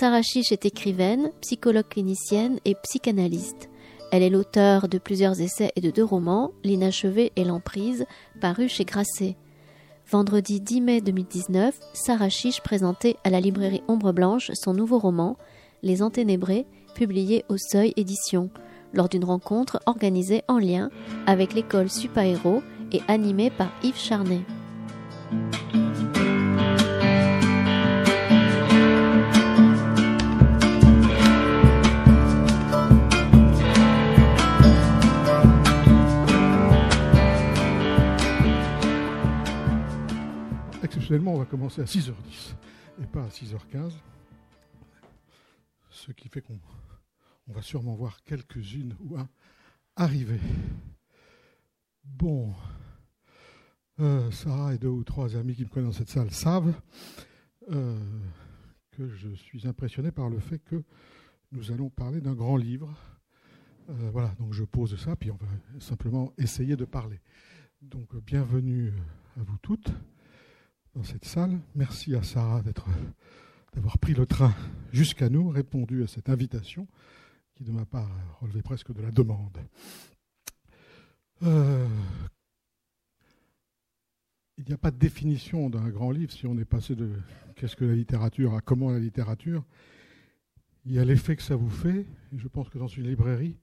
Sarah Chiche est écrivaine, psychologue clinicienne et psychanalyste. Elle est l'auteur de plusieurs essais et de deux romans, L'inachevé et l'emprise, parus chez Grasset. Vendredi 10 mai 2019, Sarah Chiche présentait à la librairie Ombre Blanche son nouveau roman, Les Enténébrés, publié au Seuil Édition, lors d'une rencontre organisée en lien avec l'école Supahéros et animée par Yves Charnet. Exceptionnellement, on va commencer à 6h10 et pas à 6h15. Ce qui fait qu'on on va sûrement voir quelques-unes ou un arriver. Bon, euh, Sarah et deux ou trois amis qui me connaissent dans cette salle savent euh, que je suis impressionné par le fait que nous allons parler d'un grand livre. Euh, voilà, donc je pose ça, puis on va simplement essayer de parler. Donc bienvenue à vous toutes dans cette salle. Merci à Sarah d'avoir pris le train jusqu'à nous, répondu à cette invitation qui de ma part relevait presque de la demande. Euh, il n'y a pas de définition d'un grand livre si on est passé de qu'est-ce que la littérature à comment la littérature. Il y a l'effet que ça vous fait. Et je pense que dans une librairie,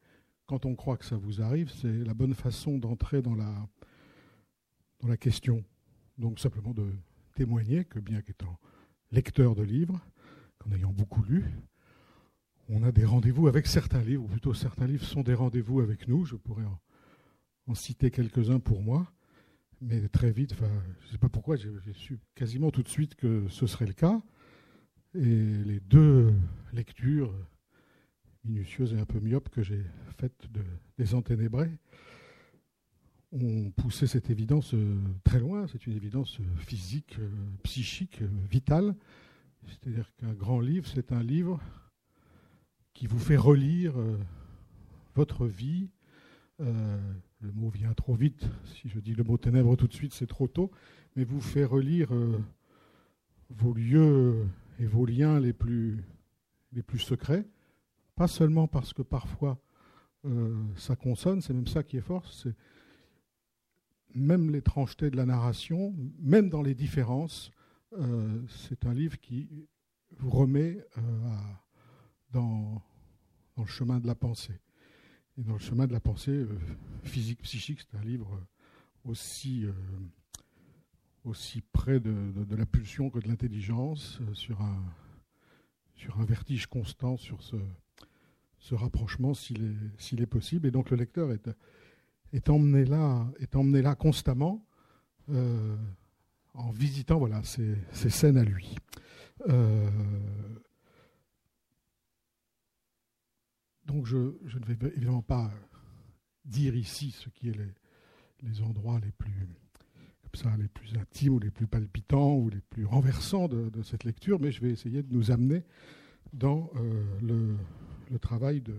quand on croit que ça vous arrive, c'est la bonne façon d'entrer dans la, dans la question. Donc simplement de témoigner que bien qu'étant lecteur de livres, qu'en ayant beaucoup lu, on a des rendez-vous avec certains livres, ou plutôt certains livres sont des rendez-vous avec nous. Je pourrais en, citer quelques-uns pour moi, mais très vite, je ne sais pas pourquoi, j'ai su quasiment tout de suite que ce serait le cas. Et les deux lectures minutieuses et un peu myopes que j'ai faites de, des ont poussé cette évidence euh, très loin. C'est une évidence euh, physique, euh, psychique, vitale. C'est-à-dire qu'un grand livre, c'est un livre qui vous fait relire votre vie. Le mot vient trop vite. Si je dis le mot ténèbres tout de suite, c'est trop tôt. Mais vous fait relire vos lieux et vos liens les plus, les plus secrets. Pas seulement parce que parfois ça consonne, c'est même ça qui est fort. C'est même l'étrangeté de la narration, même dans les différences, c'est un livre qui vous remet à dans, le chemin de la pensée. Et dans le chemin de la pensée euh, physique, psychique, c'est un livre aussi, euh, aussi près de, la pulsion que de l'intelligence, euh, sur, un, sur un vertige constant, sur ce, ce rapprochement s'il est, s'il est possible. Et donc le lecteur est, est, emmené, là, là constamment en visitant voilà, ces, scènes à lui. Donc je, ne vais évidemment pas dire ici ce qui est les, endroits les plus, comme ça, les plus intimes ou les plus palpitants ou les plus renversants de, cette lecture, mais je vais essayer de nous amener dans euh, le, travail de,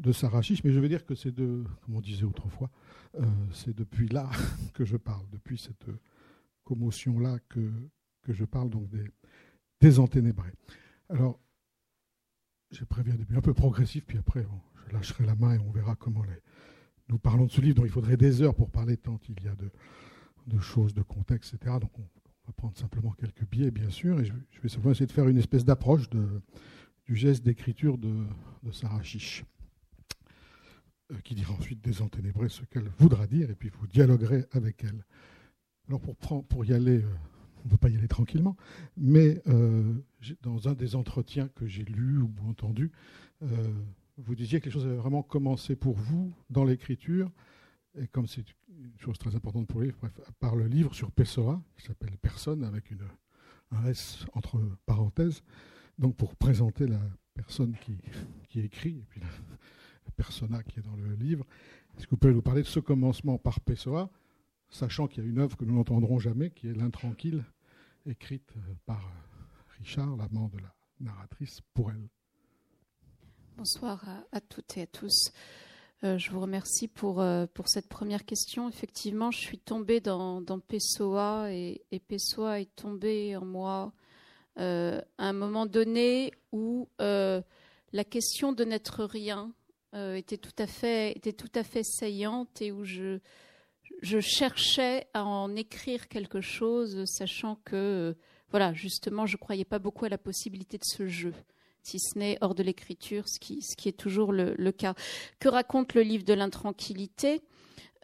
de Sarah Chiche. Mais je veux dire que c'est de, comme on disait autrefois, euh, c'est depuis là que je parle, depuis cette commotion-là que, que je parle donc des, des enténébrés. Alors, j'ai prévu un début un peu progressif, puis après, je lâcherai la main et on verra comment les... nous parlons de ce livre dont il faudrait des heures pour parler tant il y a de, choses, de contexte, etc. Donc on va prendre simplement quelques biais, bien sûr, et je, vais simplement essayer de faire une espèce d'approche du geste d'écriture de, euh, qui dira ensuite désenténébrer ce qu'elle voudra dire, et puis vous dialoguerez avec elle. Alors pour, y aller... Euh, on ne peut pas y aller tranquillement, mais euh, dans un des entretiens que j'ai lus ou entendu, euh, vous disiez que les choses avaient vraiment commencé pour vous dans l'écriture, et comme c'est une chose très importante pour le livre, par le livre sur Pessoa, qui s'appelle Personne, avec un S entre parenthèses, donc pour présenter la personne qui, écrit, et puis persona qui est dans le livre. Est-ce que vous pouvez nous parler de ce commencement par Pessoa sachant qu'il y a une œuvre que nous n'entendrons jamais, qui est L'Intranquille, écrite par Richard, l'amant de la narratrice, pour elle. Bonsoir à, toutes et à tous. Euh, je vous remercie pour, euh, pour cette première question. Effectivement, je suis tombée dans, Pessoa et, et, Pessoa est tombé en moi à un moment donné où la question de n'être rien était tout à fait était tout à fait saillante et où je je cherchais à en écrire quelque chose, sachant que, voilà, justement, je croyais pas beaucoup à la possibilité de ce jeu, si ce n'est hors de l'écriture, ce qui, ce qui est toujours le, cas. Que raconte le livre de l'intranquillité?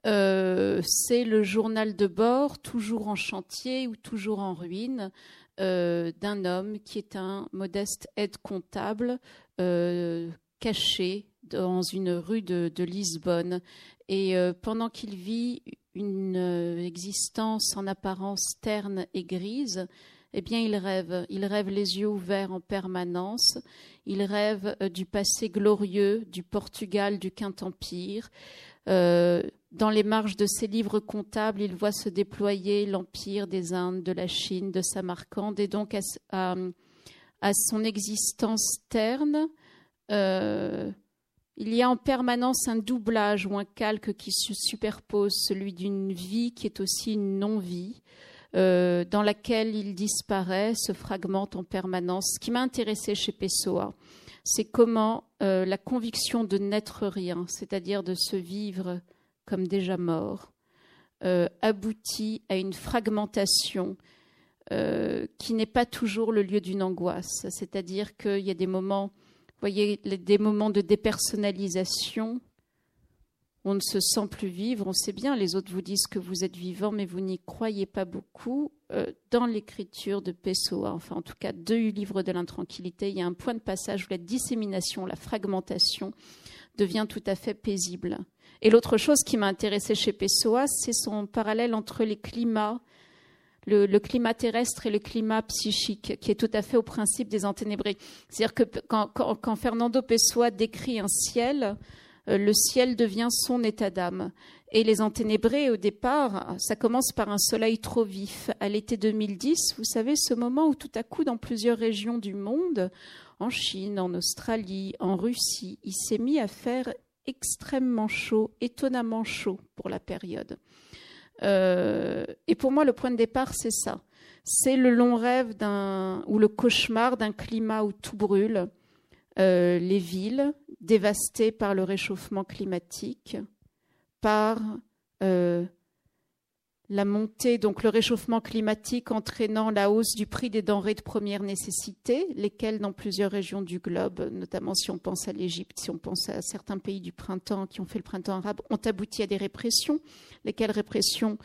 Euh, C'est le journal de bord, toujours en chantier ou toujours en ruine, euh, d'un homme qui est un modeste aide comptable euh, caché dans une rue de, Lisbonne. Et pendant qu'il vit une euh, existence en apparence terne et grise, eh bien, il rêve. Il rêve les yeux ouverts en permanence. Il rêve euh, du passé glorieux du Portugal, du Quint-Empire. Euh, dans les marges de ses livres comptables, il voit se déployer l'empire des Indes, de la Chine, de Samarcande, et donc à, son existence terne, il y a en permanence un doublage ou un calque qui se superpose, celui d'une vie qui est aussi une non-vie, euh, dans laquelle il disparaît, se fragmente en permanence. Ce qui m'a intéressé chez Pessoa, c'est comment euh, la conviction de n'être rien, c'est-à-dire de se vivre comme déjà mort, euh, aboutit à une fragmentation qui n'est pas toujours le lieu d'une angoisse. C'est-à-dire qu'il y a des moments voyez, des moments de dépersonnalisation. On ne se sent plus vivre, on sait bien, les autres vous disent que vous êtes vivant, mais vous n'y croyez pas beaucoup. Euh, dans l'écriture de Pessoa, enfin en tout cas deux livres de l'intranquillité, il y a un point de passage où la dissémination, la fragmentation devient tout à fait paisible. Et l'autre chose qui m'a intéressée chez Pessoa, c'est son parallèle entre les climats le, climat terrestre et le climat psychique, qui est tout à fait au principe des enténébrés. C'est-à-dire que quand, Fernando Pessoa décrit un ciel, euh, le ciel devient son état d'âme. Et les enténébrés, au départ, ça commence par un soleil trop vif. À l'été 2010, vous savez, ce moment où tout à coup, dans plusieurs régions du monde, en Chine, en Australie, en Russie, il s'est mis à faire extrêmement chaud, étonnamment chaud pour la période. Euh, et pour moi, le point de départ, c'est ça. C'est le long rêve ou le cauchemar d'un climat où tout brûle, euh, les villes dévastées par le réchauffement climatique, par euh, la montée, donc le réchauffement climatique entraînant la hausse du prix des denrées de première nécessité, lesquelles dans plusieurs régions du globe, notamment si on pense à l'Égypte, si on pense à certains pays du printemps qui ont fait le printemps arabe, ont abouti à des répressions, lesquelles répressions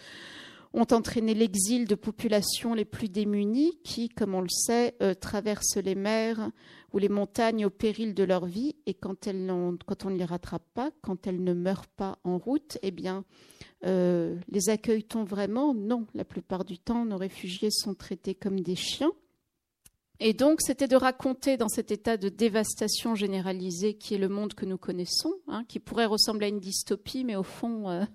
ont entraîné l'exil de populations les plus démunies qui, comme on le sait, euh, traversent les mers ou les montagnes au péril de leur vie. Et quand, elles quand on ne les rattrape pas, quand elles ne meurent pas en route, eh bien, euh, les accueille-t-on vraiment? Non, la plupart du temps, nos réfugiés sont traités comme des chiens. Et donc, c'était de raconter dans cet état de dévastation généralisée qui est le monde que nous connaissons, hein, qui pourrait ressembler à une dystopie, mais au fond, euh,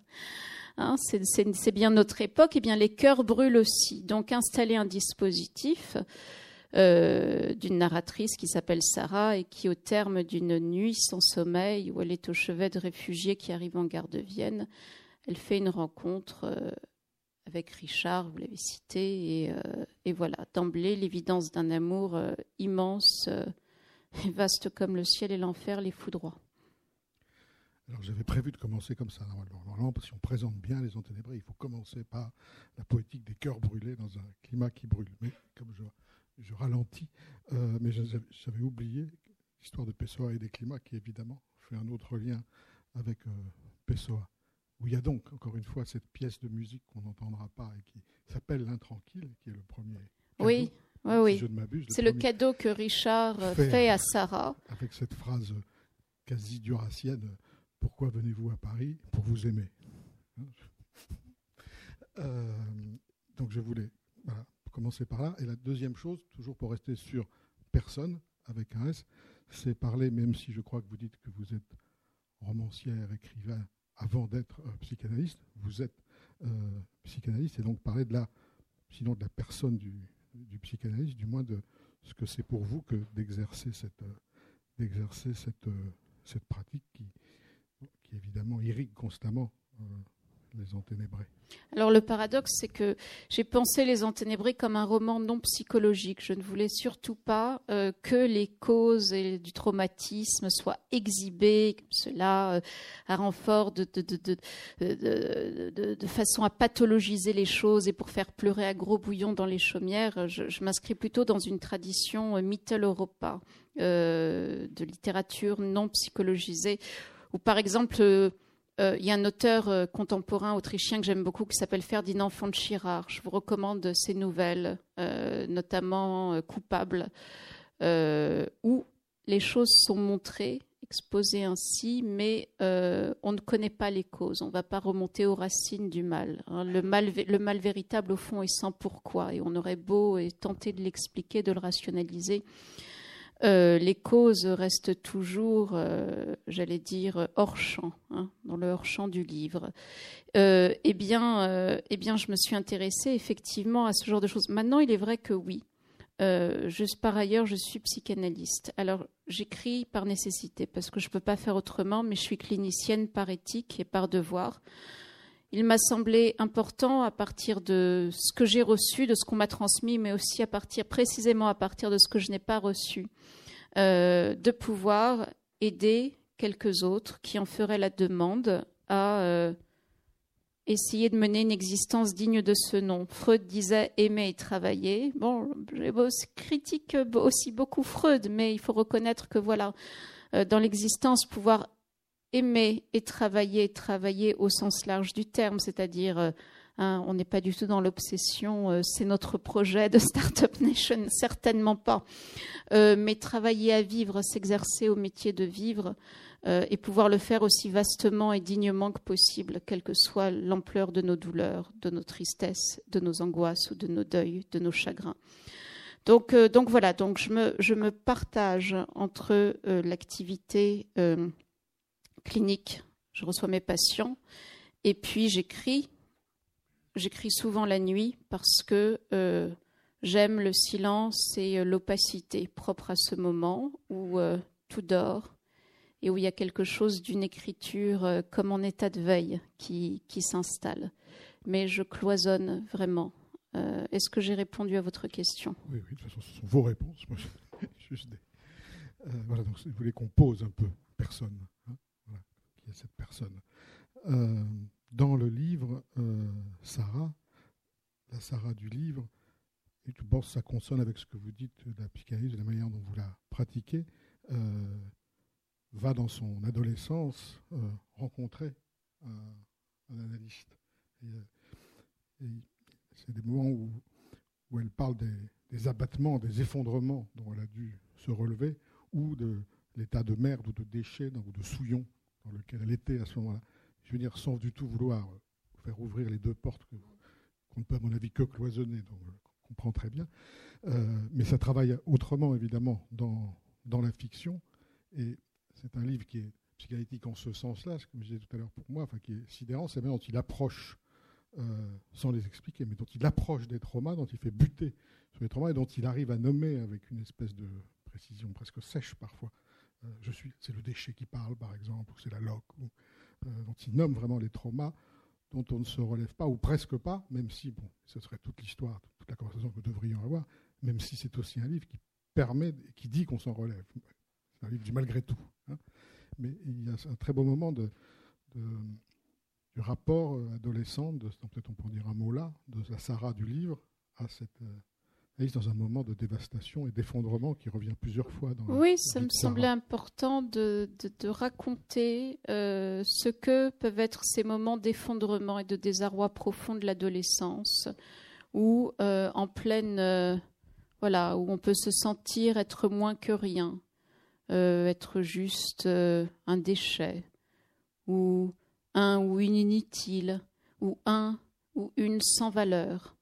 hein, c'est bien notre époque, et bien les cœurs brûlent aussi. Donc, installer un dispositif euh, d'une narratrice qui s'appelle Sarah et qui, au terme d'une nuit sans sommeil, où elle est au chevet de réfugiés qui arrivent en gare de Vienne, elle fait une rencontre euh, avec Richard, vous l'avez cité, et, euh, voilà, d'emblée, l'évidence d'un amour euh, immense, et vaste comme le ciel et l'enfer, les foudroie. Alors j'avais prévu de commencer comme ça, normalement, parce qu'on présente bien les enténébrés, il faut commencer par la poétique des cœurs brûlés dans un climat qui brûle. Mais comme je, ralentis, mais j'avais oublié l'histoire de Pessoa et des climats, qui évidemment fait un autre lien avec Pessoa où il y a donc, encore une fois, cette pièce de musique qu'on n'entendra pas et qui s'appelle L'Intranquille, qui est le premier. oui, oui, oui. C'est le, cadeau que Richard fait, à Sarah. Avec cette phrase quasi duracienne Pourquoi venez-vous à Paris Pour vous aimer. Euh, donc je voulais commencer par là. Et la deuxième chose, toujours pour rester sur personne, avec un S, c'est parler, même si je crois que vous dites que vous êtes romancière, écrivain, avant d'être euh, psychanalyste, vous êtes euh, psychanalyste et donc parler de la, sinon de la personne du, psychanalyste, du moins de ce que c'est pour vous que d'exercer cette, cette, cette pratique qui, qui évidemment irrigue constamment Les Enténébrés alors le paradoxe, c'est que j'ai pensé Les Enténébrés comme un roman non psychologique. Je ne voulais surtout pas euh, que les causes du traumatisme soient exhibées comme cela, euh, à renfort de, de, façon à pathologiser les choses et pour faire pleurer à gros bouillon dans les chaumières. Je, m'inscris plutôt dans une tradition euh, Mitteleuropa de littérature non psychologisée, où par exemple euh, il y a un auteur euh, contemporain autrichien que j'aime beaucoup qui s'appelle Ferdinand von. Je vous recommande ses nouvelles, euh, notamment Coupable, où les choses sont montrées, exposées ainsi, mais on ne connaît pas les causes. On ne va pas remonter aux racines du mal. Hein. Le, mal. le mal véritable, au fond, est sans pourquoi. Et on aurait beau tenter de l'expliquer, de le rationaliser. Euh, les causes restent toujours, euh, j'allais dire, hors champ, hein, dans le hors champ du livre. Euh, eh, bien, eh bien, je me suis intéressée effectivement à ce genre de choses. Maintenant, il est vrai que oui. juste par ailleurs, je suis psychanalyste. Alors, j'écris par nécessité parce que je ne peux pas faire autrement, mais je suis clinicienne par éthique et par devoir. Il m'a semblé important, à partir de ce que j'ai reçu, de ce qu'on m'a transmis, mais aussi à partir précisément à partir de ce que je n'ai pas reçu, euh, de pouvoir aider quelques autres qui en feraient la demande à euh, essayer de mener une existence digne de ce nom. Freud disait aimer et travailler. Bon, je critique aussi beaucoup Freud, mais il faut reconnaître que voilà, euh, dans l'existence, pouvoir aimer et travailler, travailler au sens large du terme, c'est-à-dire euh, hein, on n'est pas du tout dans l'obsession, euh, c'est notre projet de Startup Nation, certainement pas. Euh, mais travailler à vivre, s'exercer au métier de vivre et pouvoir le faire aussi vastement et dignement que possible, quelle que soit l'ampleur de nos douleurs, de nos tristesses, de nos angoisses ou de nos deuils, de nos chagrins. Donc, donc voilà, donc je me, je me partage entre l'activité clinique, je reçois mes patients, et puis j'écris. J'écris souvent la nuit parce que euh, j'aime le silence et euh, l'opacité propre à ce moment où euh, tout dort et où il y a quelque chose d'une écriture comme en état de veille qui, s'installe. Mais je cloisonne vraiment. Est-ce que j'ai répondu à votre question? Oui, oui, de toute façon, ce sont vos réponses. juste voilà, donc vous voulez qu'on pose un peu, personne cette personne. Euh, dans le livre, euh, Sarah, la Sarah du livre, et pense que ça consonne avec ce que vous dites de la psychanalyse, de la manière dont vous la pratiquez, euh, va dans son adolescence rencontrer un, analyste. c'est des moments où, où elle parle des, des, abattements, des effondrements dont elle a dû se relever, ou de l'état de merde ou de déchets ou de souillons dans lequel elle était à ce moment-là. Je veux dire, sans du tout vouloir euh, faire ouvrir les deux portes qu'on ne peut, à mon avis, que cloisonner, donc euh, on comprend très bien. Euh, mais ça travaille autrement, évidemment, dans, dans la fiction. Et c'est un livre qui est psychanalytique en ce sens-là, comme je disais tout à l'heure pour moi, enfin, qui est sidérant, c'est bien dont il approche, sans les expliquer, mais dont il approche des traumas, dont il fait buter sur les traumas et dont il arrive à nommer avec une espèce de précision presque sèche parfois euh, suis, c'est le déchet qui parle, par exemple, ou c'est la loque, euh, dont il nomme vraiment les traumas dont on ne se relève pas, ou presque pas, même si, bon, ce serait toute l'histoire, toute la conversation que nous devrions avoir, même si c'est aussi un livre qui permet, qui dit qu'on s'en relève. C'est un livre du malgré tout. Hein. Mais il y a un très beau moment du rapport euh, adolescent, peut-être on peut dire un mot là, de la Sarah du livre à cette, dans un moment de dévastation et d'effondrement qui revient plusieurs fois dans Oui, ça me semblait important de, de, raconter euh, ce que peuvent être ces moments d'effondrement et de désarroi profond de l'adolescence, où euh, en pleine, euh, voilà, où on peut se sentir être moins que rien, être juste un déchet, ou un ou une inutile, ou un ou une sans valeur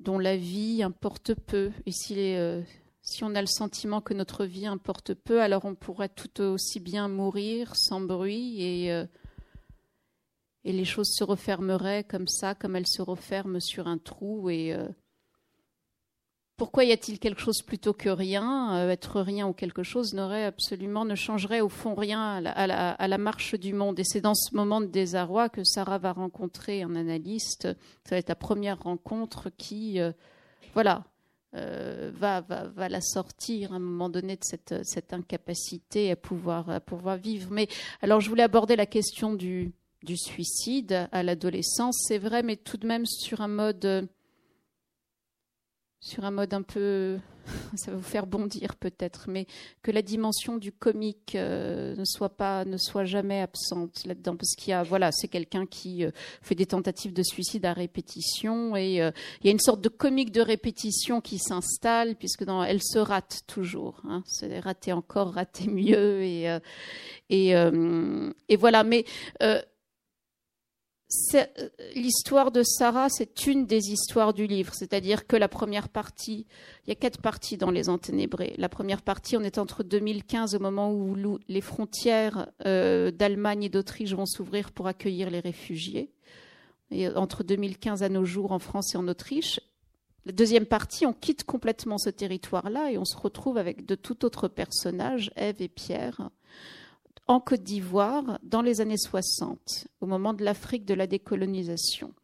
dont la vie importe peu. Et si, euh, si on a le sentiment que notre vie importe peu, alors on pourrait tout aussi bien mourir sans bruit et, euh, et les choses se refermeraient comme ça, comme elles se referment sur un trou et, euh, pourquoi y a-t-il quelque chose plutôt que rien euh, Être rien ou quelque chose n'aurait absolument, ne changerait au fond rien à la, marche du monde? Et c'est dans ce moment de désarroi que Sarah va rencontrer un analyste. Ça va être la première rencontre qui, euh, voilà, euh, va, la sortir à un moment donné de cette, incapacité à pouvoir, vivre. Mais alors, je voulais aborder la question du suicide à l'adolescence. C'est vrai, mais tout de même sur un mode sur un mode un peu, ça va vous faire bondir peut-être, mais que la dimension du comique euh, ne soit pas, ne soit jamais absente là-dedans, parce qu'il y a, voilà, c'est quelqu'un qui euh, fait des tentatives de suicide à répétition et euh, il y a une sorte de comique de répétition qui s'installe, puisque dans, elle se rate toujours, hein, c'est rater encore, rater mieux et et, voilà, mais l'histoire de Sarah, c'est une des histoires du livre. C'est-à-dire que la première partie, il y a quatre parties dans Les Enténébrés. La première partie, on est entre 2015, au moment où les frontières euh, d'Allemagne et d'Autriche vont s'ouvrir pour accueillir les réfugiés. Et entre 2015 à nos jours en France et en Autriche. La deuxième partie, on quitte complètement ce territoire-là et on se retrouve avec de tout autres personnages, Ève et Pierre en Côte d'Ivoire dans les années 60, au moment de l'Afrique de la décolonisation.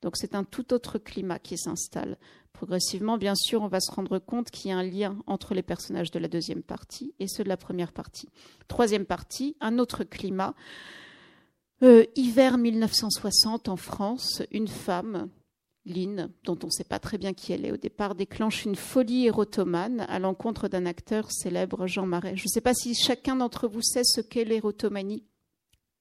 Donc c'est un tout autre climat qui s'installe. Progressivement, bien sûr, on va se rendre compte qu'il y a un lien entre les personnages de la deuxième partie et ceux de la première partie. Troisième partie, un autre climat. Euh, hiver 1960 en France, une femme Lynn, dont on ne sait pas très bien qui elle est au départ, déclenche une folie érotomane à l'encontre d'un acteur célèbre, Jean Marais. Je ne sais pas si chacun d'entre vous sait ce qu'est l'érotomanie.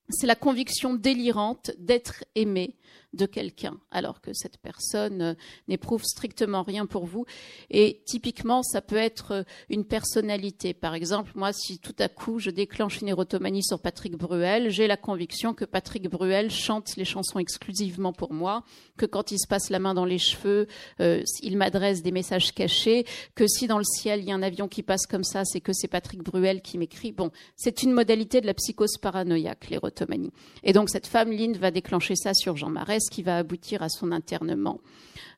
C'est la conviction délirante d'être aimé de quelqu'un, alors que cette personne euh, n'éprouve strictement rien pour vous. Et typiquement, ça peut être euh, une personnalité. Par exemple, moi, si tout à coup je déclenche une érotomanie sur Patrick Bruel, j'ai la conviction que Patrick Bruel chante les chansons exclusivement pour moi, que quand il se passe la main dans les cheveux, euh, il m'adresse des messages cachés, que si dans le ciel il y a un avion qui passe comme ça, c'est que c'est Patrick Bruel qui m'écrit. Bon, c'est une modalité de la psychose paranoïaque, l'érotomanie. Et donc cette femme, Lynn, va déclencher ça sur Jean Marais qui va aboutir à son internement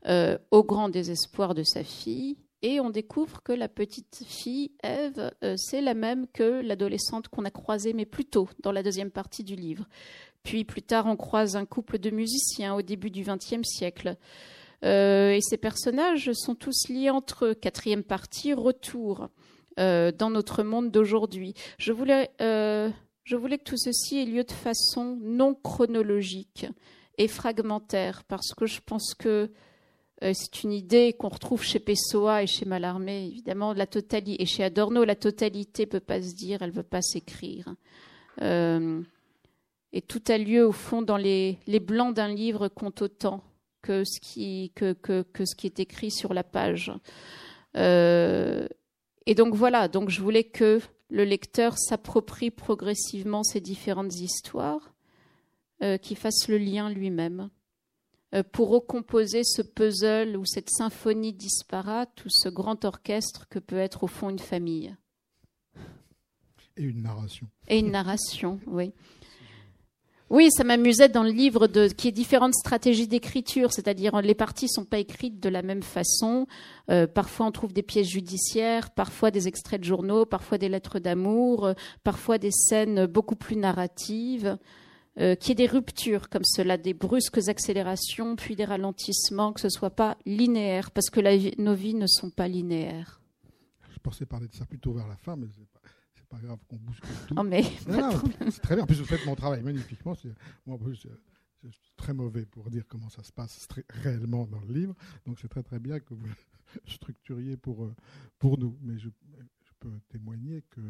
euh, au grand désespoir de sa fille. Et on découvre que la petite fille, Eve, euh, c'est la même que l'adolescente qu'on a croisée, mais plus tôt, dans la deuxième partie du livre. Puis plus tard, on croise un couple de musiciens au début du XXe siècle. Euh, et ces personnages sont tous liés entre eux. Quatrième partie, retour dans notre monde d'aujourd'hui. Je voulais que tout ceci ait lieu de façon non chronologique et fragmentaire, parce que je pense que euh, c'est une idée qu'on retrouve chez Pessoa et chez Mallarmé, évidemment, la totalité, et chez Adorno, la totalité peut pas se dire, elle veut pas s'écrire. Euh, et tout a lieu, au fond, dans les, les blancs d'un livre compte autant que ce, qui, que, que, que, ce qui est écrit sur la page. Euh, et donc voilà, donc je voulais que le lecteur s'approprie progressivement ces différentes histoires euh, qui fasse le lien lui-même euh, pour recomposer ce puzzle ou cette symphonie disparate ou ce grand orchestre que peut être au fond une famille. Et une narration. Et une narration, oui. Oui, ça m'amusait dans le livre de, qui est différentes stratégies d'écriture, c'est-à-dire les parties sont pas écrites de la même façon. Euh, parfois on trouve des pièces judiciaires, parfois des extraits de journaux, parfois des lettres d'amour, parfois des scènes beaucoup plus narratives. Euh, qu'il y ait des ruptures comme cela, des brusques accélérations, puis des ralentissements, que ce ne soit pas linéaire, parce que nos vies ne sont pas linéaires. Je pensais parler de ça plutôt vers la fin, mais c'est pas, pas grave qu'on bouscule tout. Oh, mais c'est très bien. En plus, vous faites mon travail magnifiquement. Moi, je, suis très mauvais pour dire comment ça se passe réellement dans le livre. Donc, c'est très très bien que vous structuriez pour, euh, pour nous. Mais je, témoigner que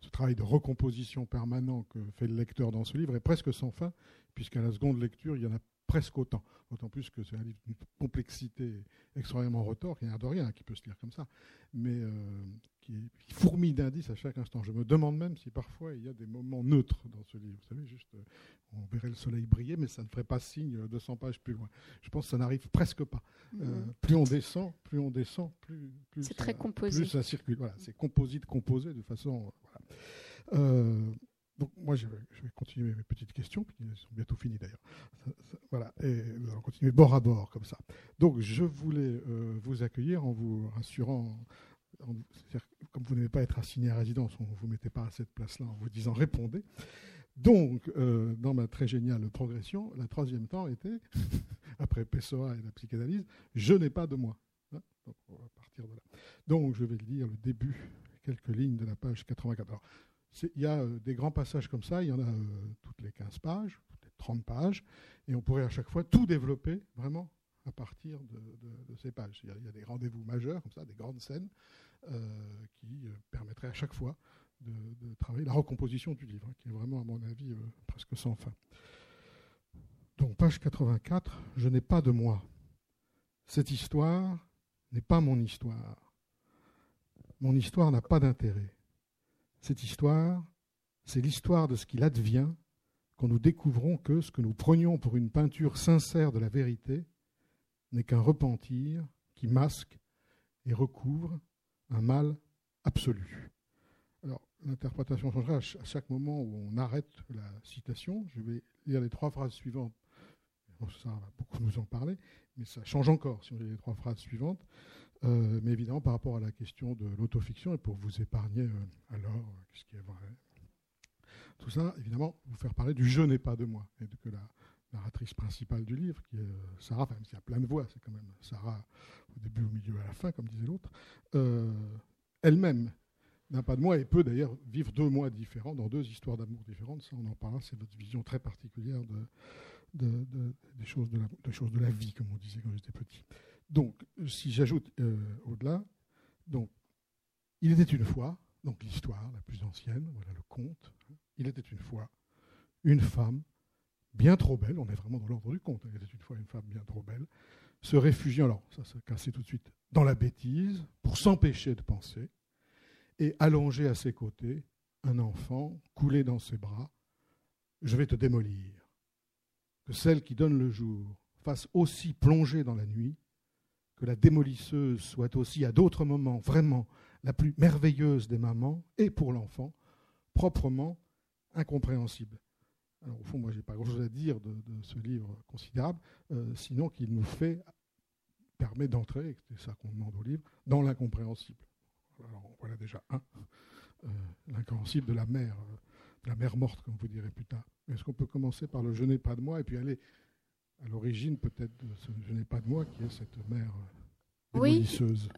ce travail de recomposition permanent que fait le lecteur dans ce livre est presque sans fin, puisqu'à la seconde lecture, il y en a presque autant. D'autant plus que c'est un livre d'une complexité extrêmement retors, n'a de rien, qui peut se lire comme ça, mais euh, qui, fourmille d'indices à chaque instant. Je me demande même si parfois il y a des moments neutres dans ce livre. Vous savez, juste, euh, on verrait le soleil briller, mais ça ne ferait pas signe 200 pages plus loin. Je pense que ça n'arrive presque pas. Euh, mhm. plus on descend, plus on descend, plus, c'est très composé. Plus ça circule. Voilà, c'est composite, composé de façon. Voilà. donc moi, je vais, continuer mes petites questions, qui sont bientôt finies d'ailleurs. Voilà, et nous allons continuer bord à bord comme ça. Donc je voulais euh, vous accueillir en vous rassurant, comme vous n'avez pas être assigné à résidence, on ne vous mettez pas à cette place-là en vous disant répondez. Donc, euh, dans ma très géniale progression, la troisième temps était, après Pessoa et la psychanalyse, je n'ai pas de moi. Hein, donc, on va partir de là. Donc, je vais lire le début, quelques lignes de la page 84 il y a euh, des grands passages comme ça, il y en a euh, toutes les 15 pages, toutes les 30 pages, et on pourrait à chaque fois tout développer vraiment à partir de, ces pages. Il y, a, des rendez-vous majeurs, comme ça, des grandes scènes, qui permettraient à chaque fois de, travailler la recomposition du livre, hein, qui est vraiment, à mon avis, presque sans fin. Donc, page 84, je n'ai pas de moi. Cette histoire n'est pas mon histoire. Mon histoire n'a pas d'intérêt. Cette histoire, c'est l'histoire de ce qu'il advient quand nous découvrons que ce que nous prenions pour une peinture sincère de la vérité n'est qu'un repentir qui masque et recouvre un mal absolu. Alors, l'interprétation changera à chaque moment où on arrête la citation. Je vais lire les trois phrases suivantes. Ça va beaucoup nous en parler, mais ça change encore si on lit les trois phrases suivantes. Euh, mais évidemment, par rapport à la question de l'autofiction, et pour vous épargner euh, alors euh, ce qui est vrai, tout ça, évidemment, vous faire parler du je n'ai pas de moi, et que la narratrice principale du livre, qui est Sarah, enfin, même s'il y a plein de voix, c'est quand même Sarah au début, au milieu, à la fin, comme disait l'autre, elle-même n'a pas de moi et peut d'ailleurs vivre deux mois différents, dans deux histoires d'amour différentes. Ça, on en parlera, c'est votre vision très particulière de, des, choses de, la, des choses de la vie, comme on disait quand j'étais petit. Donc, si j'ajoute euh, au-delà, donc, il était une fois, donc l'histoire la plus ancienne, voilà le conte, hein, il était une fois une femme bien trop belle, on est vraiment dans l'ordre du conte, hein, il était une fois une femme bien trop belle, se réfugiant, alors ça se cassait tout de suite, dans la bêtise, pour s'empêcher de penser, et allonger à ses côtés un enfant coulé dans ses bras, je vais te démolir. Que celle qui donne le jour fasse aussi plonger dans la nuit, que la démolisseuse soit aussi à d'autres moments vraiment la plus merveilleuse des mamans et pour l'enfant, proprement incompréhensible. Alors au fond, moi, je n'ai pas grand-chose à dire de, ce livre considérable, euh, sinon qu'il nous fait, permet d'entrer, c'est ça qu'on demande au livre, dans l'incompréhensible. Alors voilà déjà un, euh, l'incompréhensible de la mère, euh, de la mère morte, comme vous direz plus tard. Est-ce qu'on peut commencer par le Je n'ai pas de moi et puis aller à l'origine peut-être de ce Je n'ai pas de moi, qui est cette euh, Oui,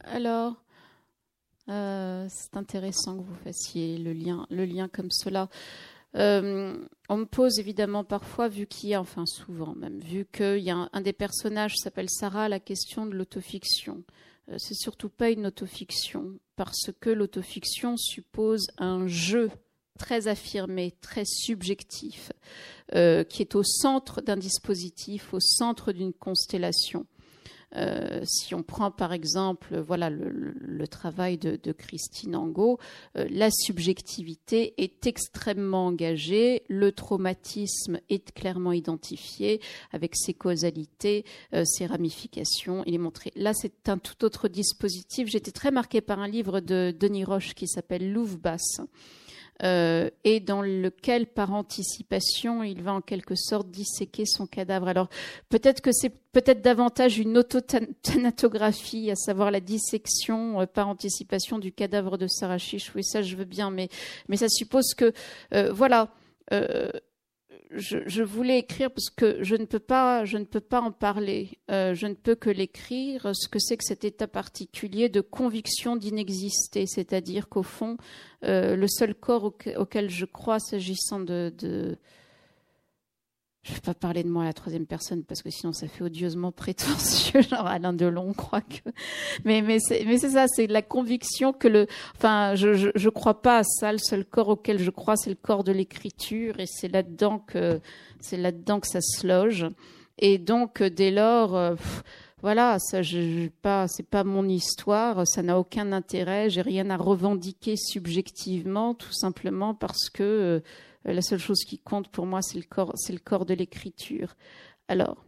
alors, euh, c'est intéressant que vous fassiez le lien, le lien comme cela. Euh, on me pose évidemment parfois, vu qu'il y a, enfin souvent même, vu qu'il un, des personnages s'appelle Sarah, la question de l'autofiction. c'est surtout pas une autofiction, parce que l'autofiction suppose un jeu très affirmé, très subjectif, euh, qui est au centre d'un dispositif, au centre d'une constellation. Euh, si on prend par exemple voilà le, travail de, Christine Angot, euh, la subjectivité est extrêmement engagée, le traumatisme est clairement identifié avec ses causalités, ses ramifications. Il est montré. Là, c'est un tout autre dispositif. J'étais très marquée par un livre de Denis Roche qui s'appelle Louvre basse euh, et dans lequel, par anticipation, il va en quelque sorte disséquer son cadavre. Alors peut-être que c'est peut-être davantage une autotanatographie, à savoir la dissection euh, par anticipation du cadavre de Sarah Chiche. Oui, ça je veux bien, mais, mais ça suppose que, euh, voilà, je, voulais écrire parce que je ne peux pas, je ne peux pas en parler. Euh, je ne peux que l'écrire. Ce que c'est que cet état particulier de conviction d'inexister, c'est-à-dire qu'au fond, euh, le seul corps auquel, je crois, s'agissant de, je ne vais pas parler de moi à la troisième personne parce que sinon ça fait odieusement prétentieux, genre Alain Delon, croit que. Mais c'est ça, c'est la conviction que le. Enfin, je, je, je crois pas à ça. Le seul corps auquel je crois, c'est le corps de l'écriture et c'est là-dedans que là-dedans que ça se loge. Et donc dès lors. Euh, voilà, ça, je, pas, c'est pas mon histoire, ça n'a aucun intérêt, j'ai rien à revendiquer subjectivement, tout simplement parce que euh, euh, la seule chose qui compte pour moi, c'est le corps, c'est le corps de l'écriture. Alors,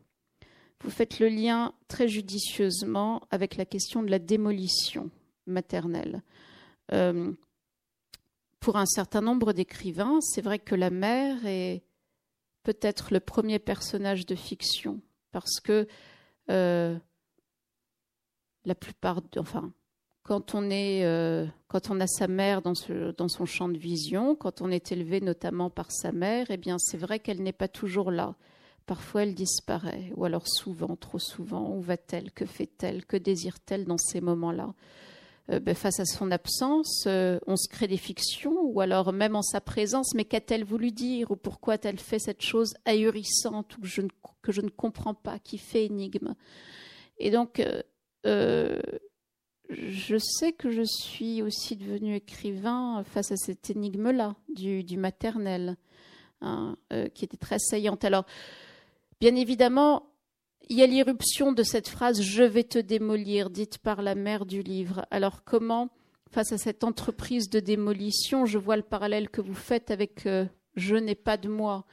vous faites le lien très judicieusement avec la question de la démolition maternelle. Euh, pour un certain nombre d'écrivains, c'est vrai que la mère est peut-être le premier personnage de fiction, parce que euh, la plupart, enfin, quand on est, euh, quand on a sa mère dans, son champ de vision, quand on est élevé notamment par sa mère, eh bien, c'est vrai qu'elle n'est pas toujours là. Parfois, elle disparaît, ou alors souvent, trop souvent. Où va-t-elle Que fait-elle Que désire-t-elle dans ces moments-là? Euh, ben, face à son absence, euh, on se crée des fictions, ou alors même en sa présence, mais qu'a-t-elle voulu dire, ou pourquoi a-t-elle fait cette chose ahurissante, ou que je ne, comprends pas, qui fait énigme? Et donc, je sais que je suis aussi devenue écrivain face à cette énigme-là du, maternel, hein, qui était très saillante. Alors, bien évidemment, il y a l'irruption de cette phrase Je vais te démolir, dite par la mère du livre. Alors comment, face à cette entreprise de démolition, je vois le parallèle que vous faites avec euh, Je n'ai pas de moi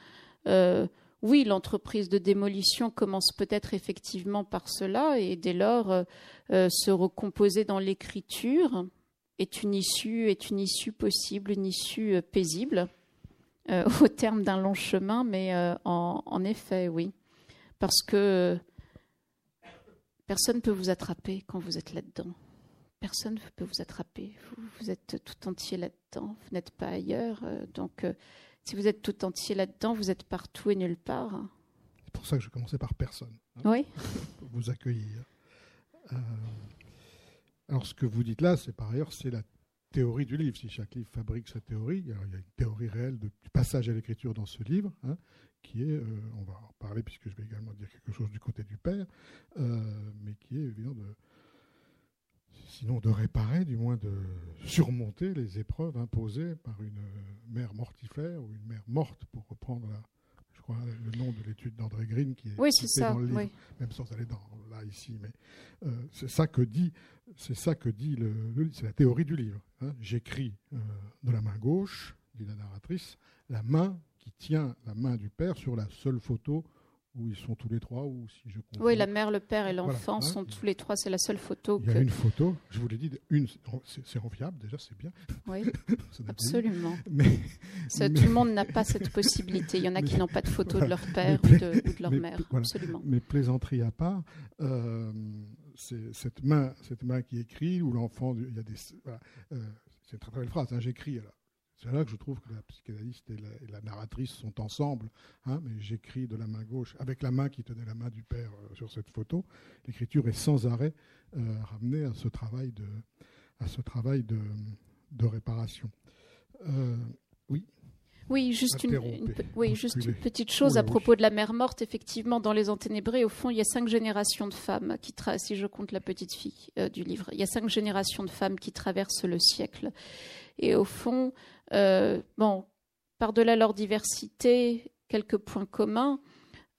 euh, Oui, l'entreprise de démolition commence peut-être effectivement par cela, et dès lors, euh, se recomposer dans l'écriture est une issue, possible, une issue paisible, au terme d'un long chemin, mais en effet, oui parce que personne ne peut vous attraper quand vous êtes là-dedans. Personne ne peut vous attraper. Vous, êtes tout entier là-dedans. Vous n'êtes pas ailleurs. Euh, donc, euh, si vous êtes tout entier là-dedans, vous êtes partout et nulle part. C'est pour ça que je commençais par personne. Hein, oui. Pour vous accueillir. Euh, alors, ce que vous dites là, c'est par ailleurs, c'est la théorie du livre. Si chaque livre fabrique sa théorie, il y a une théorie réelle du passage à l'écriture dans ce livre. Hein qui est, euh, on va en parler puisque je vais également dire quelque chose du côté du père, euh, mais qui est évident de, sinon de réparer, du moins de surmonter les épreuves imposées par une mère mortifère ou une mère morte, pour reprendre je crois, le nom de l'étude d'André Green qui est, oui, ça, dans le livre, même sans aller dans là ici, mais euh, c'est ça que dit, c'est ça que dit le, c'est la théorie du livre. Hein. J'écris de la main gauche, dit la narratrice, la main tient la main du père sur la seule photo où ils sont tous les trois, ou si je Oui, la mère, le père et l'enfant hein. sont tous les trois, c'est la seule photo. Il y a une photo, je vous l'ai dit, une, c'est enviable déjà, c'est bien. Oui, absolument. Mais, tout le monde n'a pas cette possibilité. Il y en a qui n'ont pas de photo de leur père ou, de, leur mère, absolument. Mais plaisanterie à part, euh, c'est cette main, cette main qui écrit, où l'enfant, il y a des. Euh, c'est une très, très belle phrase, hein, j'écris alors c'est là que je trouve que la psychanalyste et la, narratrice sont ensemble. Hein, mais j'écris de la main gauche, avec la main qui tenait la main du père euh, sur cette photo. L'écriture est sans arrêt euh, ramenée à ce travail de, à ce travail de, de réparation. Euh, oui. Oui, juste, une, oui, juste une petite chose à propos de la mère morte. Effectivement, dans Les Enténébrés, au fond, il y a cinq générations de femmes qui, si je compte la petite fille du livre, il y a cinq générations de femmes qui traversent le siècle. Et au fond, bon, par-delà leur diversité, quelques points communs,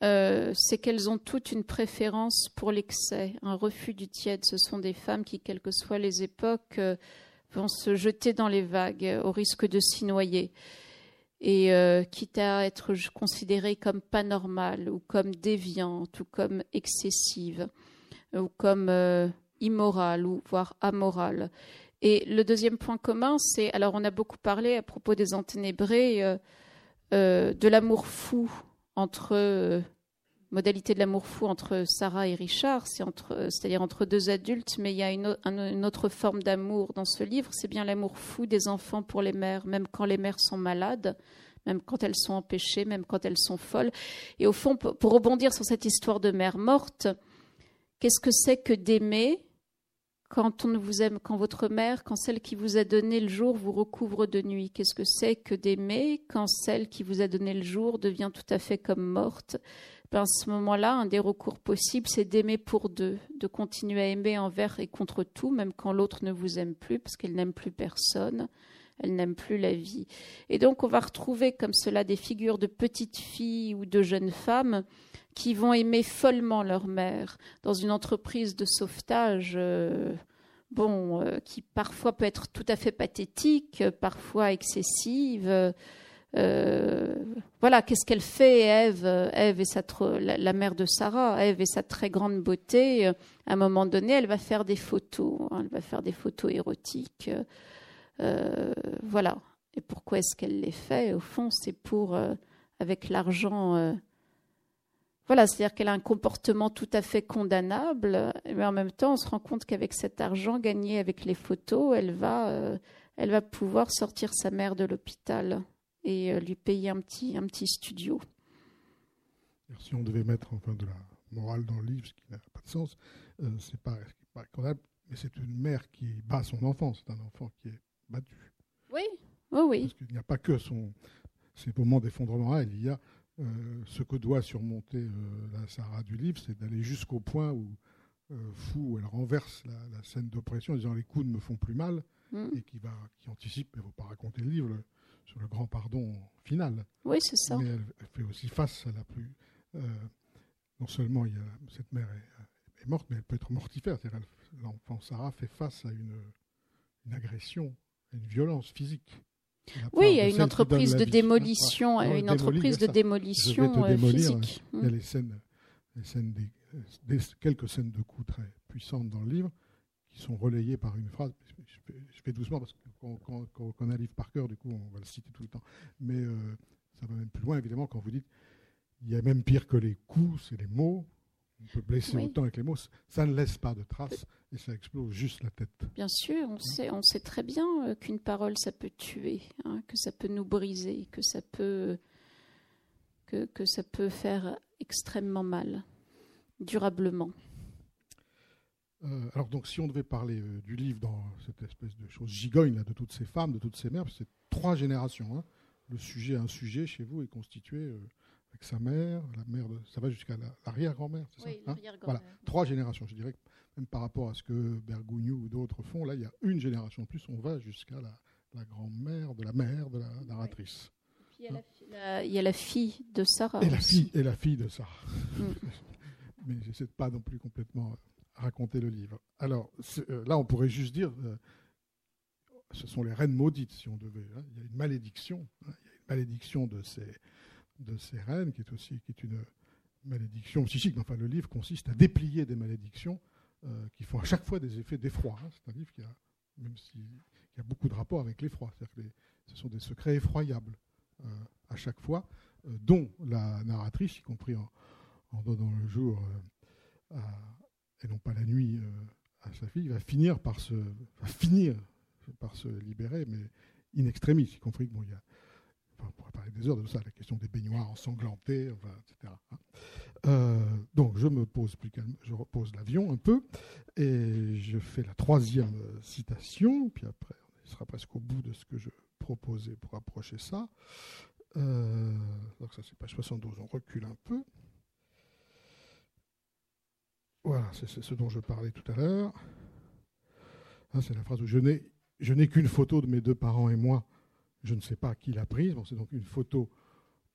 euh, c'est qu'elles ont toutes une préférence pour l'excès, un refus du tiède. Ce sont des femmes qui, quelles que soient les époques, euh, vont se jeter dans les vagues au risque de s'y noyer. Et quitte à être considérées comme pas normales, ou comme déviantes, ou comme excessives, ou comme immorales, ou voire amorales. Et le deuxième point commun, c'est, alors on a beaucoup parlé à propos des enténébrés, euh, euh, de l'amour fou entre, euh, modalité de l'amour fou entre Sarah et Richard, c'est entre, c'est-à-dire entre deux adultes, mais il y a une, une autre forme d'amour dans ce livre, c'est bien l'amour fou des enfants pour les mères, même quand les mères sont malades, même quand elles sont empêchées, même quand elles sont folles. Et au fond, pour rebondir sur cette histoire de mère morte, qu'est-ce que c'est que d'aimer quand on ne vous aime, quand votre mère, quand celle qui vous a donné le jour vous recouvre de nuit, qu'est-ce que c'est que d'aimer quand celle qui vous a donné le jour devient tout à fait comme morte? Ben, À ce moment-là, un des recours possibles, c'est d'aimer pour deux, de continuer à aimer envers et contre tout, même quand l'autre ne vous aime plus, parce qu'elle n'aime plus personne, elle n'aime plus la vie. Et donc, on va retrouver comme cela des figures de petites filles ou de jeunes femmes qui vont aimer follement leur mère dans une entreprise de sauvetage. Euh, bon, euh, qui parfois peut être tout à fait pathétique, parfois excessive. Euh, voilà, qu'est-ce qu'elle fait, Ève? Ève et sa la, mère de Sarah, Ève et sa très grande beauté. À un moment donné, elle va faire des photos. Hein, elle va faire des photos érotiques. Voilà. Et pourquoi est-ce qu'elle les fait? Au fond, c'est pour, euh, avec l'argent. Euh, voilà, c'est-à-dire qu'elle a un comportement tout à fait condamnable, mais en même temps, on se rend compte qu'avec cet argent gagné avec les photos, elle va, euh, elle va pouvoir sortir sa mère de l'hôpital et lui payer un petit, un petit studio. Si on devait mettre enfin de la morale dans le livre, ce qui n'a pas de sens, c'est pas, pas condamnable, mais c'est une mère qui bat son enfant, c'est un enfant qui est battu. Oui, oui, oui. Parce qu'il n'y a pas que son, ces moments d'effondrement il y a euh, ce que doit surmonter euh, la Sarah du livre, c'est d'aller jusqu'au point où, euh, fou, elle renverse la, scène d'oppression en disant les coups ne me font plus mal, mm. et qui, va, qui anticipe, mais il ne faut pas raconter le livre, sur le grand pardon final. Oui, c'est ça. Mais elle, fait aussi face à la plus. non seulement il y a, cette mère est, est, morte, mais elle peut être mortifère. L'enfant Sarah fait face à une, une agression, une violence physique. Oui, il y a une entreprise de démolition, une entreprise de démolition physique. Il y a les scènes, des, quelques scènes de coups très puissantes dans le livre qui sont relayées par une phrase. Je fais, doucement parce qu'on quand, a un livre par cœur, du coup, on va le citer tout le temps. Mais euh, ça va même plus loin, évidemment, quand vous dites il y a même pire que les coups, c'est les mots. On peut blesser autant avec les mots. Ça ne laisse pas de traces et ça explose juste la tête. Bien sûr, on sait, on sait très bien euh, qu'une parole, ça peut tuer, hein, que ça peut nous briser, que ça peut, que, que ça peut faire extrêmement mal, durablement. Euh, alors donc, si on devait parler euh, du livre dans cette espèce de chose gigogne là, de toutes ces femmes, de toutes ces mères, c'est trois générations. Hein. Le sujet, un sujet chez vous est constitué avec sa mère, la mère, de, ça va jusqu'à l'arrière-grand-mère, c'est oui, ça hein Voilà, trois générations. Je dirais même par rapport à ce que Bergogneau ou d'autres font, là, il y a une génération de plus, on va jusqu'à la, grand-mère de la mère de la narratrice. il, y a la, fille de Sarah. Et la fille, et la fille de Sarah. Mm. Mais j'essaie de pas non plus complètement raconter le livre. Alors, euh, là, on pourrait juste dire, euh, ce sont les reines maudites, si on devait. Hein. Il y a une malédiction. Hein. Il y a une malédiction de ces, de reines, qui est aussi qui est une malédiction psychique. enfin, le livre consiste à déplier des malédictions euh, qui font à chaque fois des effets d'effroi. Hein. C'est un livre qui a, même s'il y a beaucoup de rapports avec l'effroi. Ce sont des secrets effroyables euh, à chaque fois, euh, dont la narratrice, y compris en, donnant le jour et non pas la nuit à sa fille, va finir par se, finir par se libérer, mais in extremis, y compris bon, il y a on pourrait parler des heures de ça, la question des baignoires ensanglantés, enfin, etc. Hein. Euh, donc je me pose plus calme, je repose l'avion un peu, et je fais la troisième citation, puis après on sera presque au bout de ce que je proposais pour approcher ça. Euh, donc ça c'est page 72, on recule un peu. Voilà, c'est ce dont je parlais tout à l'heure. Hein, c'est la phrase où je n'ai qu'une photo de mes deux parents et moi je ne sais pas qui l'a prise. c'est donc une photo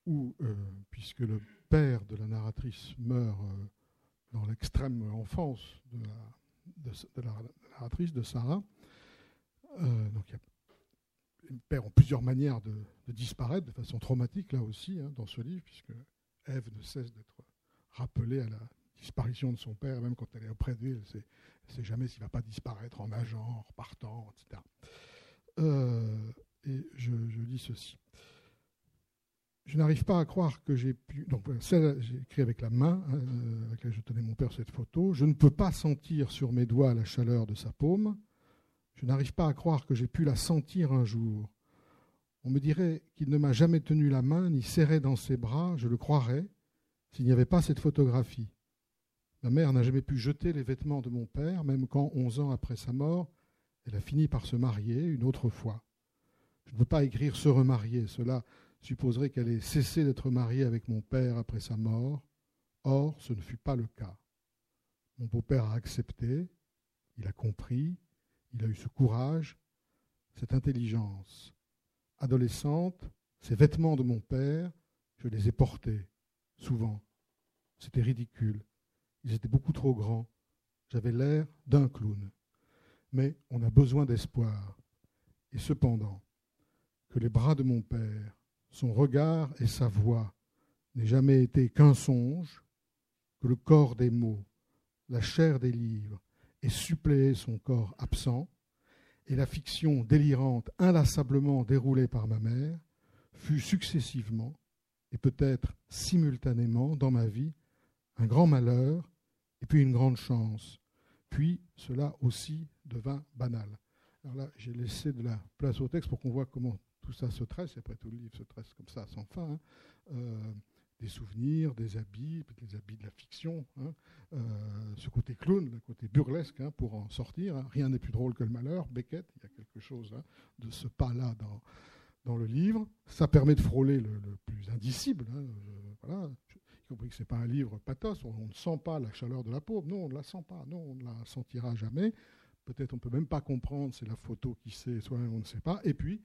où, euh, puisque le père de la narratrice meurt euh, dans l'extrême enfance de la, narratrice, de Sarah, euh, donc il père ont plusieurs manières de, disparaître de façon traumatique, là aussi, hein, dans ce livre, puisque Ève ne cesse d'être rappelée à la disparition de son père, même quand elle est auprès de lui, elle ne sait, jamais s'il ne va pas disparaître en nageant, en repartant, etc. Euh, ceci. Je n'arrive pas à croire que j'ai pu. Donc, j'ai écrit avec la main hein, euh, avec laquelle je tenais mon père cette photo. Je ne peux pas sentir sur mes doigts la chaleur de sa paume. Je n'arrive pas à croire que j'ai pu la sentir un jour. On me dirait qu'il ne m'a jamais tenu la main ni serré dans ses bras, je le croirais, s'il n'y avait pas cette photographie. Ma mère n'a jamais pu jeter les vêtements de mon père, même quand, onze ans après sa mort, elle a fini par se marier une autre fois. Je ne peux pas écrire se remarier, cela supposerait qu'elle ait cessé d'être mariée avec mon père après sa mort. Or, ce ne fut pas le cas. Mon beau-père a accepté, il a compris, il a eu ce courage, cette intelligence. Adolescente, ces vêtements de mon père, je les ai portés, souvent. C'était ridicule. Ils étaient beaucoup trop grands. J'avais l'air d'un clown. Mais on a besoin d'espoir. Et cependant, que les bras de mon Père, son regard et sa voix n'aient jamais été qu'un songe, que le corps des mots, la chair des livres ait suppléé son corps absent, et la fiction délirante inlassablement déroulée par ma mère fut successivement et peut-être simultanément dans ma vie un grand malheur et puis une grande chance. Puis cela aussi devint banal. Alors là, j'ai laissé de la place au texte pour qu'on voit comment tout ça se tresse. après, tout le livre se tresse comme ça, sans fin. Hein. Euh, des souvenirs, des habits, des habits de la fiction, hein. euh, ce côté clown, le côté burlesque, hein, pour en sortir. Rien n'est plus drôle que le malheur. Beckett, il y a quelque chose de ce pas-là dans, dans le livre. Ça permet de frôler le, plus indicible. Hein, voilà. Y compris que ce n'est pas un livre pathos, on, ne sent pas la chaleur de la peau. Non, on ne la sent pas. Non, on ne la sentira jamais. Peut-être on ne peut même pas comprendre, c'est la photo qui sait, soit on ne sait pas. Et puis,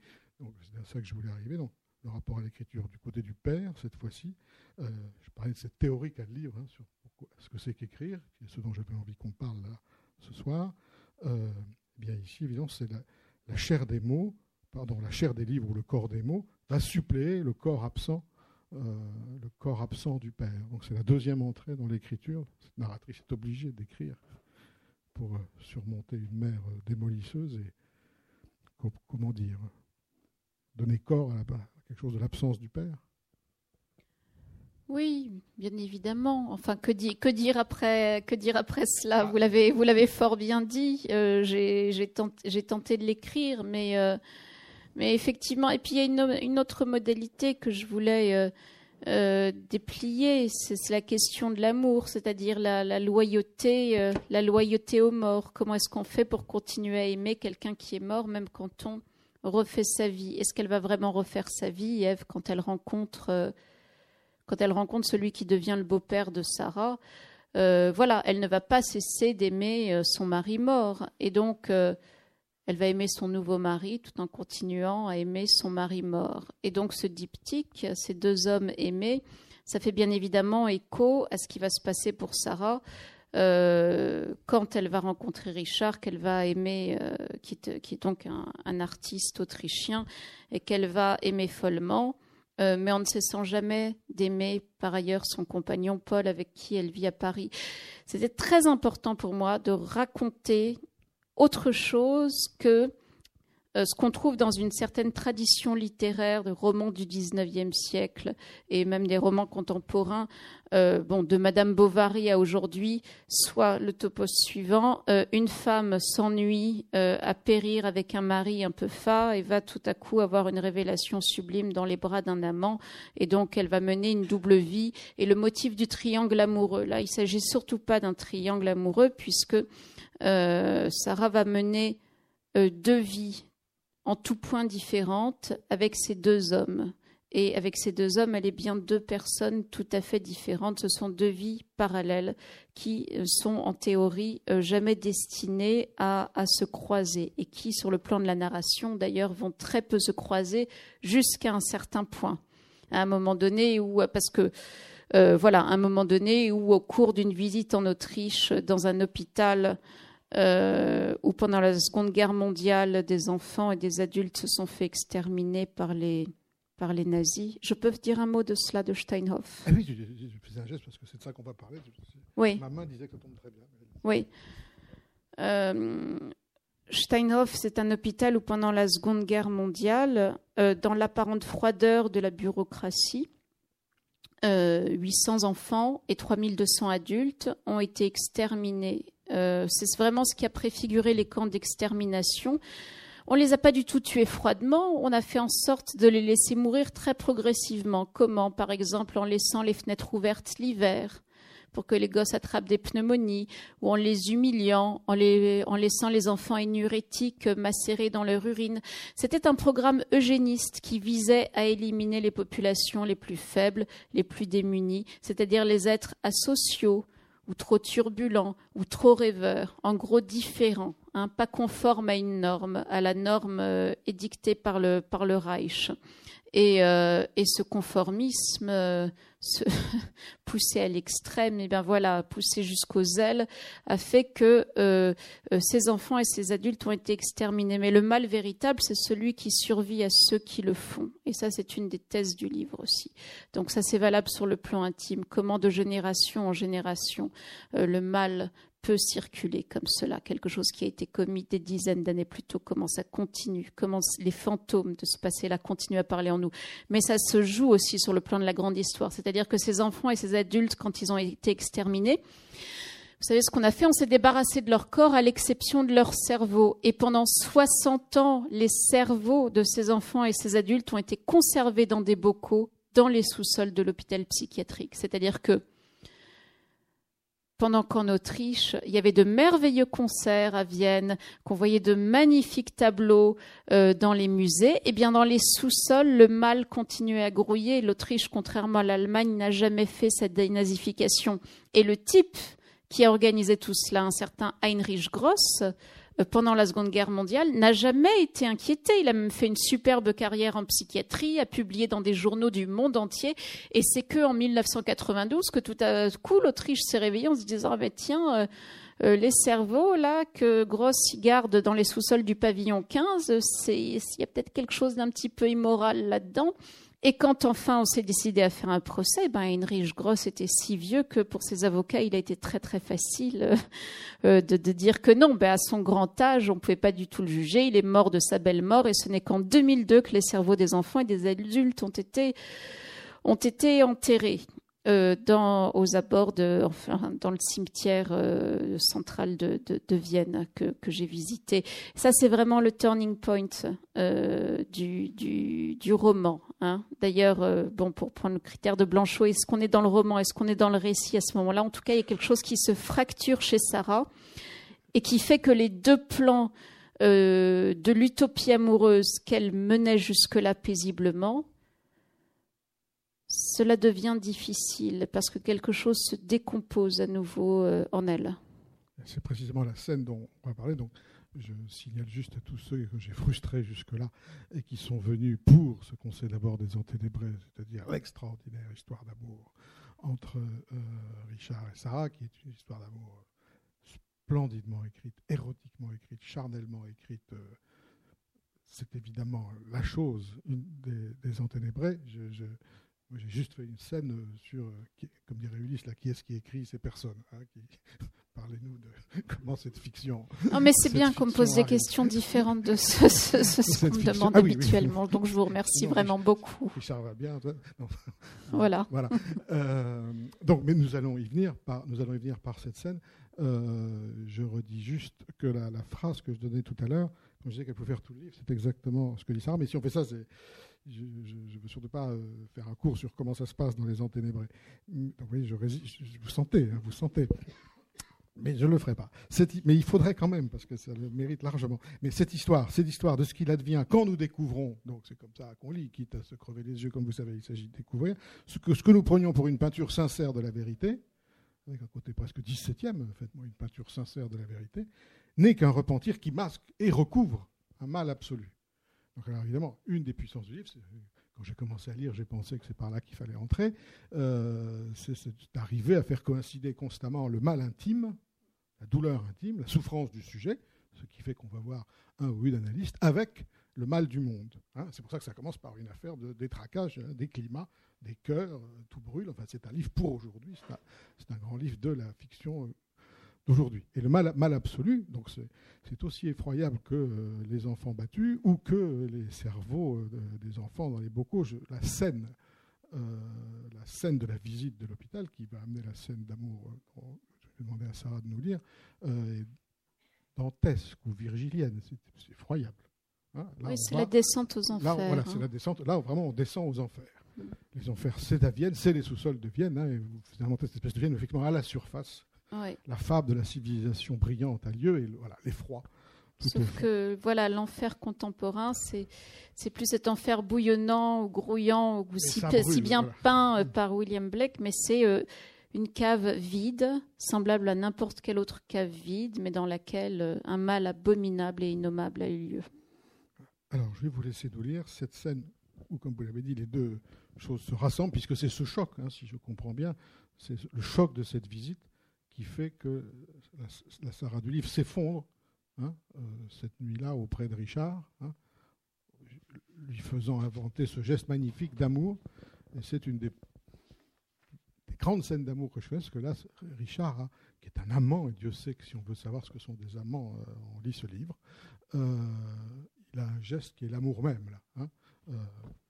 c'est à ça que je voulais arriver, le rapport à l'écriture du côté du père, cette fois-ci. Euh, je parlais de cette théorie qu'a le livre hein, sur ce que c'est qu'écrire, qui est ce dont j'avais envie qu'on parle là ce soir. Euh, eh bien ici, évidemment, c'est la, chair des mots pardon, la chair des livres ou le corps des mots, va suppléer le corps absent, euh, le corps absent du père. Donc c'est la deuxième entrée dans l'écriture. Cette narratrice est obligée d'écrire pour surmonter une mère démolisseuse et comment dire donner corps à, quelque chose de l'absence du père. Oui, bien évidemment. Enfin, que, que, dire après, que dire après cela? Vous l'avez, vous l'avez fort bien dit. j'ai, tenté, tenté, de l'écrire, mais mais effectivement, et puis il y a une, autre modalité que je voulais euh, euh, déplier, c'est la question de l'amour, c'est-à-dire la, loyauté, euh, la loyauté aux morts. Comment est-ce qu'on fait pour continuer à aimer quelqu'un qui est mort, même quand on refait sa vie Est-ce qu'elle va vraiment refaire sa vie, Eve, quand elle rencontre, quand elle rencontre celui qui devient le beau-père de Sarah Voilà, elle ne va pas cesser d'aimer son mari mort, et donc elle va aimer son nouveau mari tout en continuant à aimer son mari mort. Et donc ce diptyque, ces deux hommes aimés, ça fait bien évidemment écho à ce qui va se passer pour Sarah euh, quand elle va rencontrer Richard, qu'elle va aimer, euh, qui, est donc un, artiste autrichien, et qu'elle va aimer follement. Euh, mais en ne cessant jamais d'aimer par ailleurs son compagnon Paul avec qui elle vit à Paris. C'était très important pour moi de raconter autre chose que euh, ce qu'on trouve dans une certaine tradition littéraire de romans du XIXe siècle et même des romans contemporains, euh, de Madame Bovary à aujourd'hui, soit le topos suivant euh, une femme s'ennuie à périr avec un mari un peu fat et va tout à coup avoir une révélation sublime dans les bras d'un amant et donc elle va mener une double vie et le motif du triangle amoureux. Là, il s'agit surtout pas d'un triangle amoureux puisque Sarah va mener deux vies en tout point différentes avec ces deux hommes. Et avec ces deux hommes, elle est bien deux personnes tout à fait différentes. Ce sont deux vies parallèles qui euh, sont en théorie jamais destinées à, se croiser et qui, sur le plan de la narration, d'ailleurs, vont très peu se croiser jusqu'à un certain point. À un moment donné où, parce que voilà, à un moment donné où, au cours d'une visite en Autriche, dans un hôpital, euh, où pendant la Seconde Guerre mondiale, des enfants et des adultes se sont fait exterminer par les, par les nazis. Je peux dire un mot de cela de Steinhoff? Ah Oui, je, faisais un geste parce que c'est de ça qu'on va parler. Oui. Ma main disait que ça tombe très bien. Oui. Euh, Steinhoff, c'est un hôpital où pendant la Seconde Guerre mondiale, euh, dans l'apparente froideur de la bureaucratie, 800 enfants et 3200 adultes ont été exterminés euh, c'est vraiment ce qui a préfiguré les camps d'extermination. On ne les a pas du tout tués froidement, on a fait en sorte de les laisser mourir très progressivement. Comment? Par exemple en laissant les fenêtres ouvertes l'hiver pour que les gosses attrapent des pneumonies, ou en les humiliant, en, laissant les enfants énurétiques macérer dans leur urine. C'était un programme eugéniste qui visait à éliminer les populations les plus faibles, les plus démunies, c'est-à-dire les êtres asociaux, ou trop turbulent, ou trop rêveur, en gros différent, hein, pas conforme à une norme, à la norme euh, édictée par le, par le Reich. Et, euh, et ce conformisme, euh, se pousser à l'extrême, et bien voilà, pousser jusqu'aux ailes, a fait que euh, ces enfants et ces adultes ont été exterminés. Mais le mal véritable, c'est celui qui survit à ceux qui le font. Et ça, c'est une des thèses du livre aussi. Donc ça, c'est valable sur le plan intime. Comment de génération en génération, le mal peut circuler comme cela, quelque chose qui a été commis des dizaines d'années plus tôt, comment ça continue, comment les fantômes de ce passé-là continuent à parler en nous. Mais ça se joue aussi sur le plan de la grande histoire, c'est-à-dire que ces enfants et ces adultes, quand ils ont été exterminés, vous savez ce qu'on a fait? On s'est débarrassé de leur corps à l'exception de leur cerveau. Et pendant 60 ans, les cerveaux de ces enfants et ces adultes ont été conservés dans des bocaux dans les sous-sols de l'hôpital psychiatrique. C'est-à-dire que pendant qu'en Autriche, il y avait de merveilleux concerts à Vienne, qu'on voyait de magnifiques tableaux euh, dans les musées, et eh bien dans les sous-sols, le mal continuait à grouiller. L'Autriche, contrairement à l'Allemagne, n'a jamais fait cette dénazification. Et le type qui a organisé tout cela, un certain Heinrich Gross, pendant la Seconde Guerre mondiale, n'a jamais été inquiété. Il a même fait une superbe carrière en psychiatrie, a publié dans des journaux du monde entier. Et c'est que en 1992 que tout à coup l'Autriche s'est réveillée en se disant ah ben tiens. Euh, euh, les cerveaux là que Gross garde dans les sous-sols du pavillon 15, il y a peut-être quelque chose d'un petit peu immoral là-dedans. Et quand enfin on s'est décidé à faire un procès, ben Heinrich Gross était si vieux que pour ses avocats, il a été très très facile euh, euh, de, dire que non, ben à son grand âge, on ne pouvait pas du tout le juger. Il est mort de sa belle mort et ce n'est qu'en 2002 que les cerveaux des enfants et des adultes ont été ont été enterrés. Euh, dans, aux abords de, enfin, dans le cimetière euh, central de, de, Vienne que, que j'ai visité. Ça, c'est vraiment le turning point euh, du, du, du, roman. Hein. D'ailleurs, bon, pour prendre le critère de Blanchot, est-ce qu'on est dans le roman, est-ce qu'on est dans le récit à ce moment-là? En tout cas, il y a quelque chose qui se fracture chez Sarah et qui fait que les deux plans de l'utopie amoureuse qu'elle menait jusque-là paisiblement cela devient difficile parce que quelque chose se décompose à nouveau euh, en elle. C'est précisément la scène dont on va parler. Donc, je signale juste à tous ceux que j'ai frustrés jusque-là et qui sont venus pour ce qu'on sait d'abord des Anténébrés, c'est-à-dire l'extraordinaire histoire d'amour entre euh, Richard et Sarah, qui est une histoire d'amour splendidement écrite, érotiquement écrite, charnellement écrite. Euh, c'est évidemment la chose des, des j'ai juste fait une scène euh, sur, euh, comme dirait Ulysse, là, qui est-ce qui écrit ces personnes hein, Parlez-nous de comment cette fiction. Non, mais c'est bien qu'on me pose des questions différentes de ce, ce, qu'on me demande ah habituellement. Donc je vous remercie vraiment beaucoup. Ça va bien. Voilà. voilà. Euh, donc, mais nous allons y venir par, nous allons y venir par cette scène. je redis juste que la, la, phrase que je donnais tout à l'heure, quand je disais qu'elle pouvait faire tout le livre, c'est exactement ce que dit Sarah. Mais si on fait ça, c'est je ne veux surtout pas euh, faire un cours sur comment ça se passe dans les Anténébrés. Donc, oui, je, vous sentez, hein, vous sentez. Mais je ne le ferai pas. mais il faudrait quand même, parce que ça le mérite largement. Mais cette histoire, cette histoire de ce qu'il advient quand nous découvrons, donc c'est comme ça qu'on lit, quitte à se crever les yeux, comme vous savez, il s'agit de découvrir, ce que, ce que nous prenions pour une peinture sincère de la vérité, avec un côté presque 17e, faites-moi une peinture sincère de la vérité, n'est qu'un repentir qui masque et recouvre un mal absolu. Donc alors évidemment, une des puissances du livre, quand j'ai commencé à lire, j'ai pensé que c'est par là qu'il fallait entrer, euh, c'est d'arriver à faire coïncider constamment le mal intime, la douleur intime, la souffrance du sujet, ce qui fait qu'on va voir un ou une analyste, avec le mal du monde. Hein. c'est pour ça que ça commence par une affaire de détraquage hein, des climats, des cœurs, euh, tout brûle. Enfin, c'est un livre pour aujourd'hui, c'est un, grand livre de la fiction euh, d'aujourd'hui. Et le mal, mal absolu, donc c'est aussi effroyable que euh, les enfants battus ou que les cerveaux euh, des enfants dans les bocaux. la scène, euh, la scène de la visite de l'hôpital qui va amener la scène d'amour. je vais demander à Sarah de nous lire. dantesque ou virgilienne, c'est effroyable. Hein. oui, c'est la descente aux enfers. Là, voilà, c'est la descente. Là, vraiment, on descend aux enfers. Mm. Les enfers, c'est à Vienne, c'est les sous-sols de Vienne. Hein, et vous finalement, cette espèce de Vienne, effectivement, à la surface la fable de la civilisation brillante a lieu et voilà l'effroi. Sauf que voilà, l'enfer contemporain, c'est c'est plus cet enfer bouillonnant ou grouillant ou si, si, bien peint euh, par William Blake, mais c'est euh, une cave vide, semblable à n'importe quelle autre cave vide, mais dans laquelle euh, un mal abominable et innommable a eu lieu. Alors, je vais vous laisser nous lire cette scène où, comme vous l'avez dit, les deux choses se rassemblent, puisque c'est ce choc, hein, si je comprends bien, c'est le choc de cette visite qui fait que la, Sarah du livre s'effondre hein, euh, cette nuit-là auprès de Richard, hein, lui faisant inventer ce geste magnifique d'amour. Et c'est une des, grandes scènes d'amour que je fais, parce que là, Richard, qui est un amant, et Dieu sait que si on veut savoir ce que sont des amants, euh, on lit ce livre, euh, il a un geste qui est l'amour même. Là,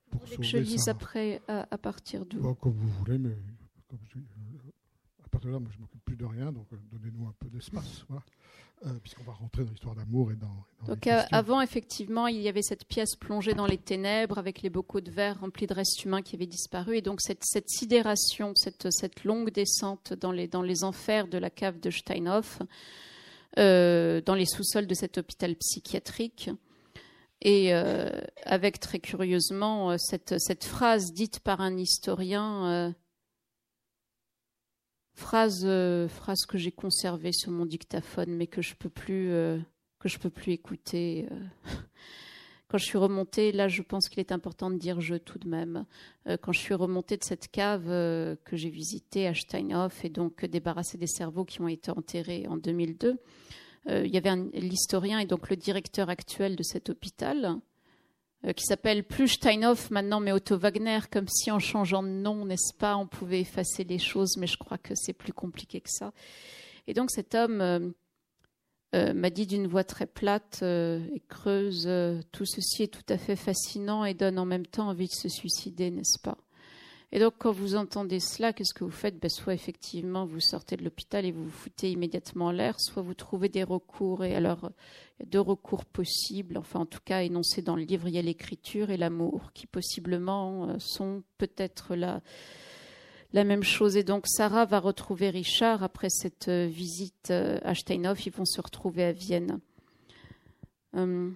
pour que je lise après, à, partir d'où? Comme vous voulez, mais comme je, partir de là, moi, je m'occupe plus de rien, donc euh, donnez-nous un peu d'espace, euh, puisqu'on va rentrer dans l'histoire d'amour et dans. donc euh, avant, effectivement, il y avait cette pièce plongée dans les ténèbres avec les bocaux de verre remplis de restes humains qui avaient disparu, et donc cette, cette sidération, cette, cette, longue descente dans les, dans les enfers de la cave de Steinhoff, dans les sous-sols de cet hôpital psychiatrique. Et avec très curieusement cette, cette, phrase dite par un historien Phrase, euh, phrase que j'ai conservée sur mon dictaphone, mais que je peux plus, euh, que je peux plus écouter. Euh. Quand je suis remontée, là, je pense qu'il est important de dire je tout de même. quand je suis remontée de cette cave que j'ai visitée à Steinhoff et donc débarrassée des cerveaux qui ont été enterrés en 2002, il y avait l'historien et donc le directeur actuel de cet hôpital euh, qui s'appelle plus Steinhoff maintenant, mais Otto Wagner, comme si en changeant de nom, n'est-ce pas, on pouvait effacer les choses, mais je crois que c'est plus compliqué que ça. Et donc cet homme euh, euh, m'a dit d'une voix très plate et creuse, tout ceci est tout à fait fascinant et donne en même temps envie de se suicider, n'est-ce pas? Et donc, quand vous entendez cela, qu'est-ce que vous faites? Ben, Soit effectivement, vous sortez de l'hôpital et vous vous foutez immédiatement en l'air, soit vous trouvez des recours. Et alors, il y a deux recours possibles, enfin en tout cas énoncés dans le livre, il y a l'écriture et l'amour, qui possiblement euh, sont peut-être la, la même chose. Et donc, Sarah va retrouver Richard après cette euh, visite euh, à Steinhoff. Ils vont se retrouver à Vienne. Hum.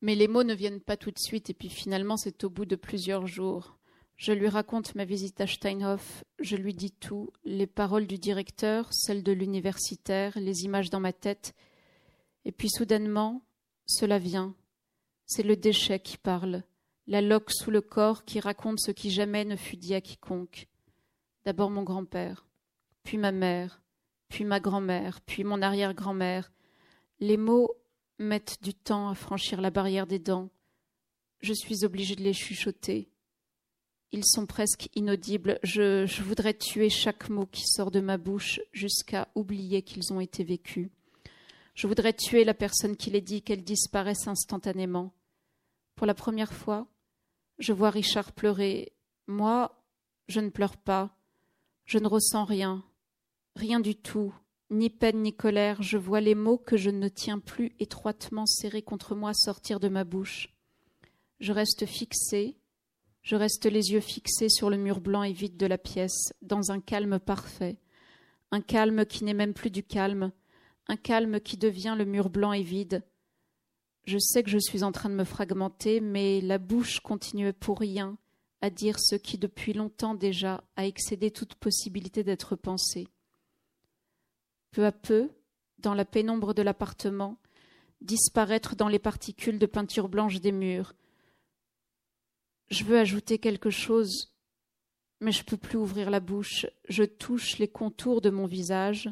Mais les mots ne viennent pas tout de suite, et puis finalement, c'est au bout de plusieurs jours. Je lui raconte ma visite à Steinhoff, je lui dis tout, les paroles du directeur, celles de l'universitaire, les images dans ma tête. Et puis soudainement, cela vient. C'est le déchet qui parle, la loque sous le corps qui raconte ce qui jamais ne fut dit à quiconque. D'abord mon grand-père, puis ma mère, puis ma grand-mère, puis mon arrière-grand-mère. Les mots mettent du temps à franchir la barrière des dents. Je suis obligée de les chuchoter ils sont presque inaudibles. Je, voudrais tuer chaque mot qui sort de ma bouche jusqu'à oublier qu'ils ont été vécus. Je voudrais tuer la personne qui les dit, qu'elle disparaisse instantanément. Pour la première fois, je vois Richard pleurer. Moi, je ne pleure pas. Je ne ressens rien. Rien du tout. Ni peine ni colère. Je vois les mots que je ne tiens plus étroitement serrés contre moi sortir de ma bouche. Je reste fixée, je reste les yeux fixés sur le mur blanc et vide de la pièce, dans un calme parfait, un calme qui n'est même plus du calme, un calme qui devient le mur blanc et vide. Je sais que je suis en train de me fragmenter, mais la bouche continue pour rien à dire ce qui depuis longtemps déjà a excédé toute possibilité d'être pensé. Peu à peu, dans la pénombre de l'appartement, disparaître dans les particules de peinture blanche des murs, je veux ajouter quelque chose, mais je peux plus ouvrir la bouche. Je touche les contours de mon visage.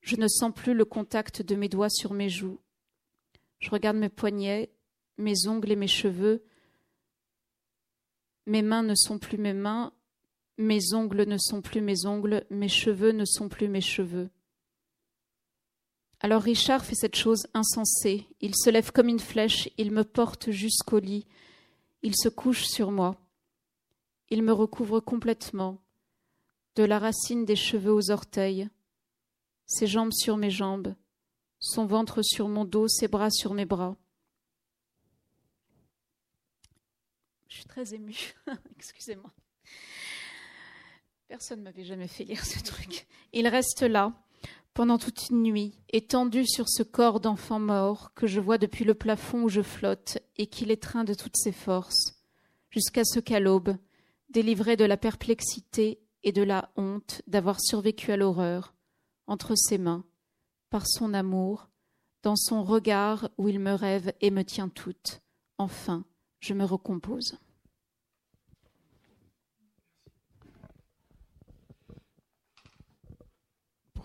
Je ne sens plus le contact de mes doigts sur mes joues. Je regarde mes poignets, mes ongles et mes cheveux. Mes mains ne sont plus mes mains, mes ongles ne sont plus mes ongles, mes cheveux ne sont plus mes cheveux. Alors Richard fait cette chose insensée. Il se lève comme une flèche, il me porte jusqu'au lit, il se couche sur moi. Il me recouvre complètement, de la racine des cheveux aux orteils, ses jambes sur mes jambes, son ventre sur mon dos, ses bras sur mes bras. Je suis très émue, excusez-moi. Personne ne m'avait jamais fait lire ce truc. Il reste là, pendant toute une nuit, étendu sur ce corps d'enfant mort que je vois depuis le plafond où je flotte et qui l'étreint de toutes ses forces, jusqu'à ce qu'à l'aube, délivré de la perplexité et de la honte d'avoir survécu à l'horreur, entre ses mains, par son amour, dans son regard où il me rêve et me tient toute, enfin, je me recompose.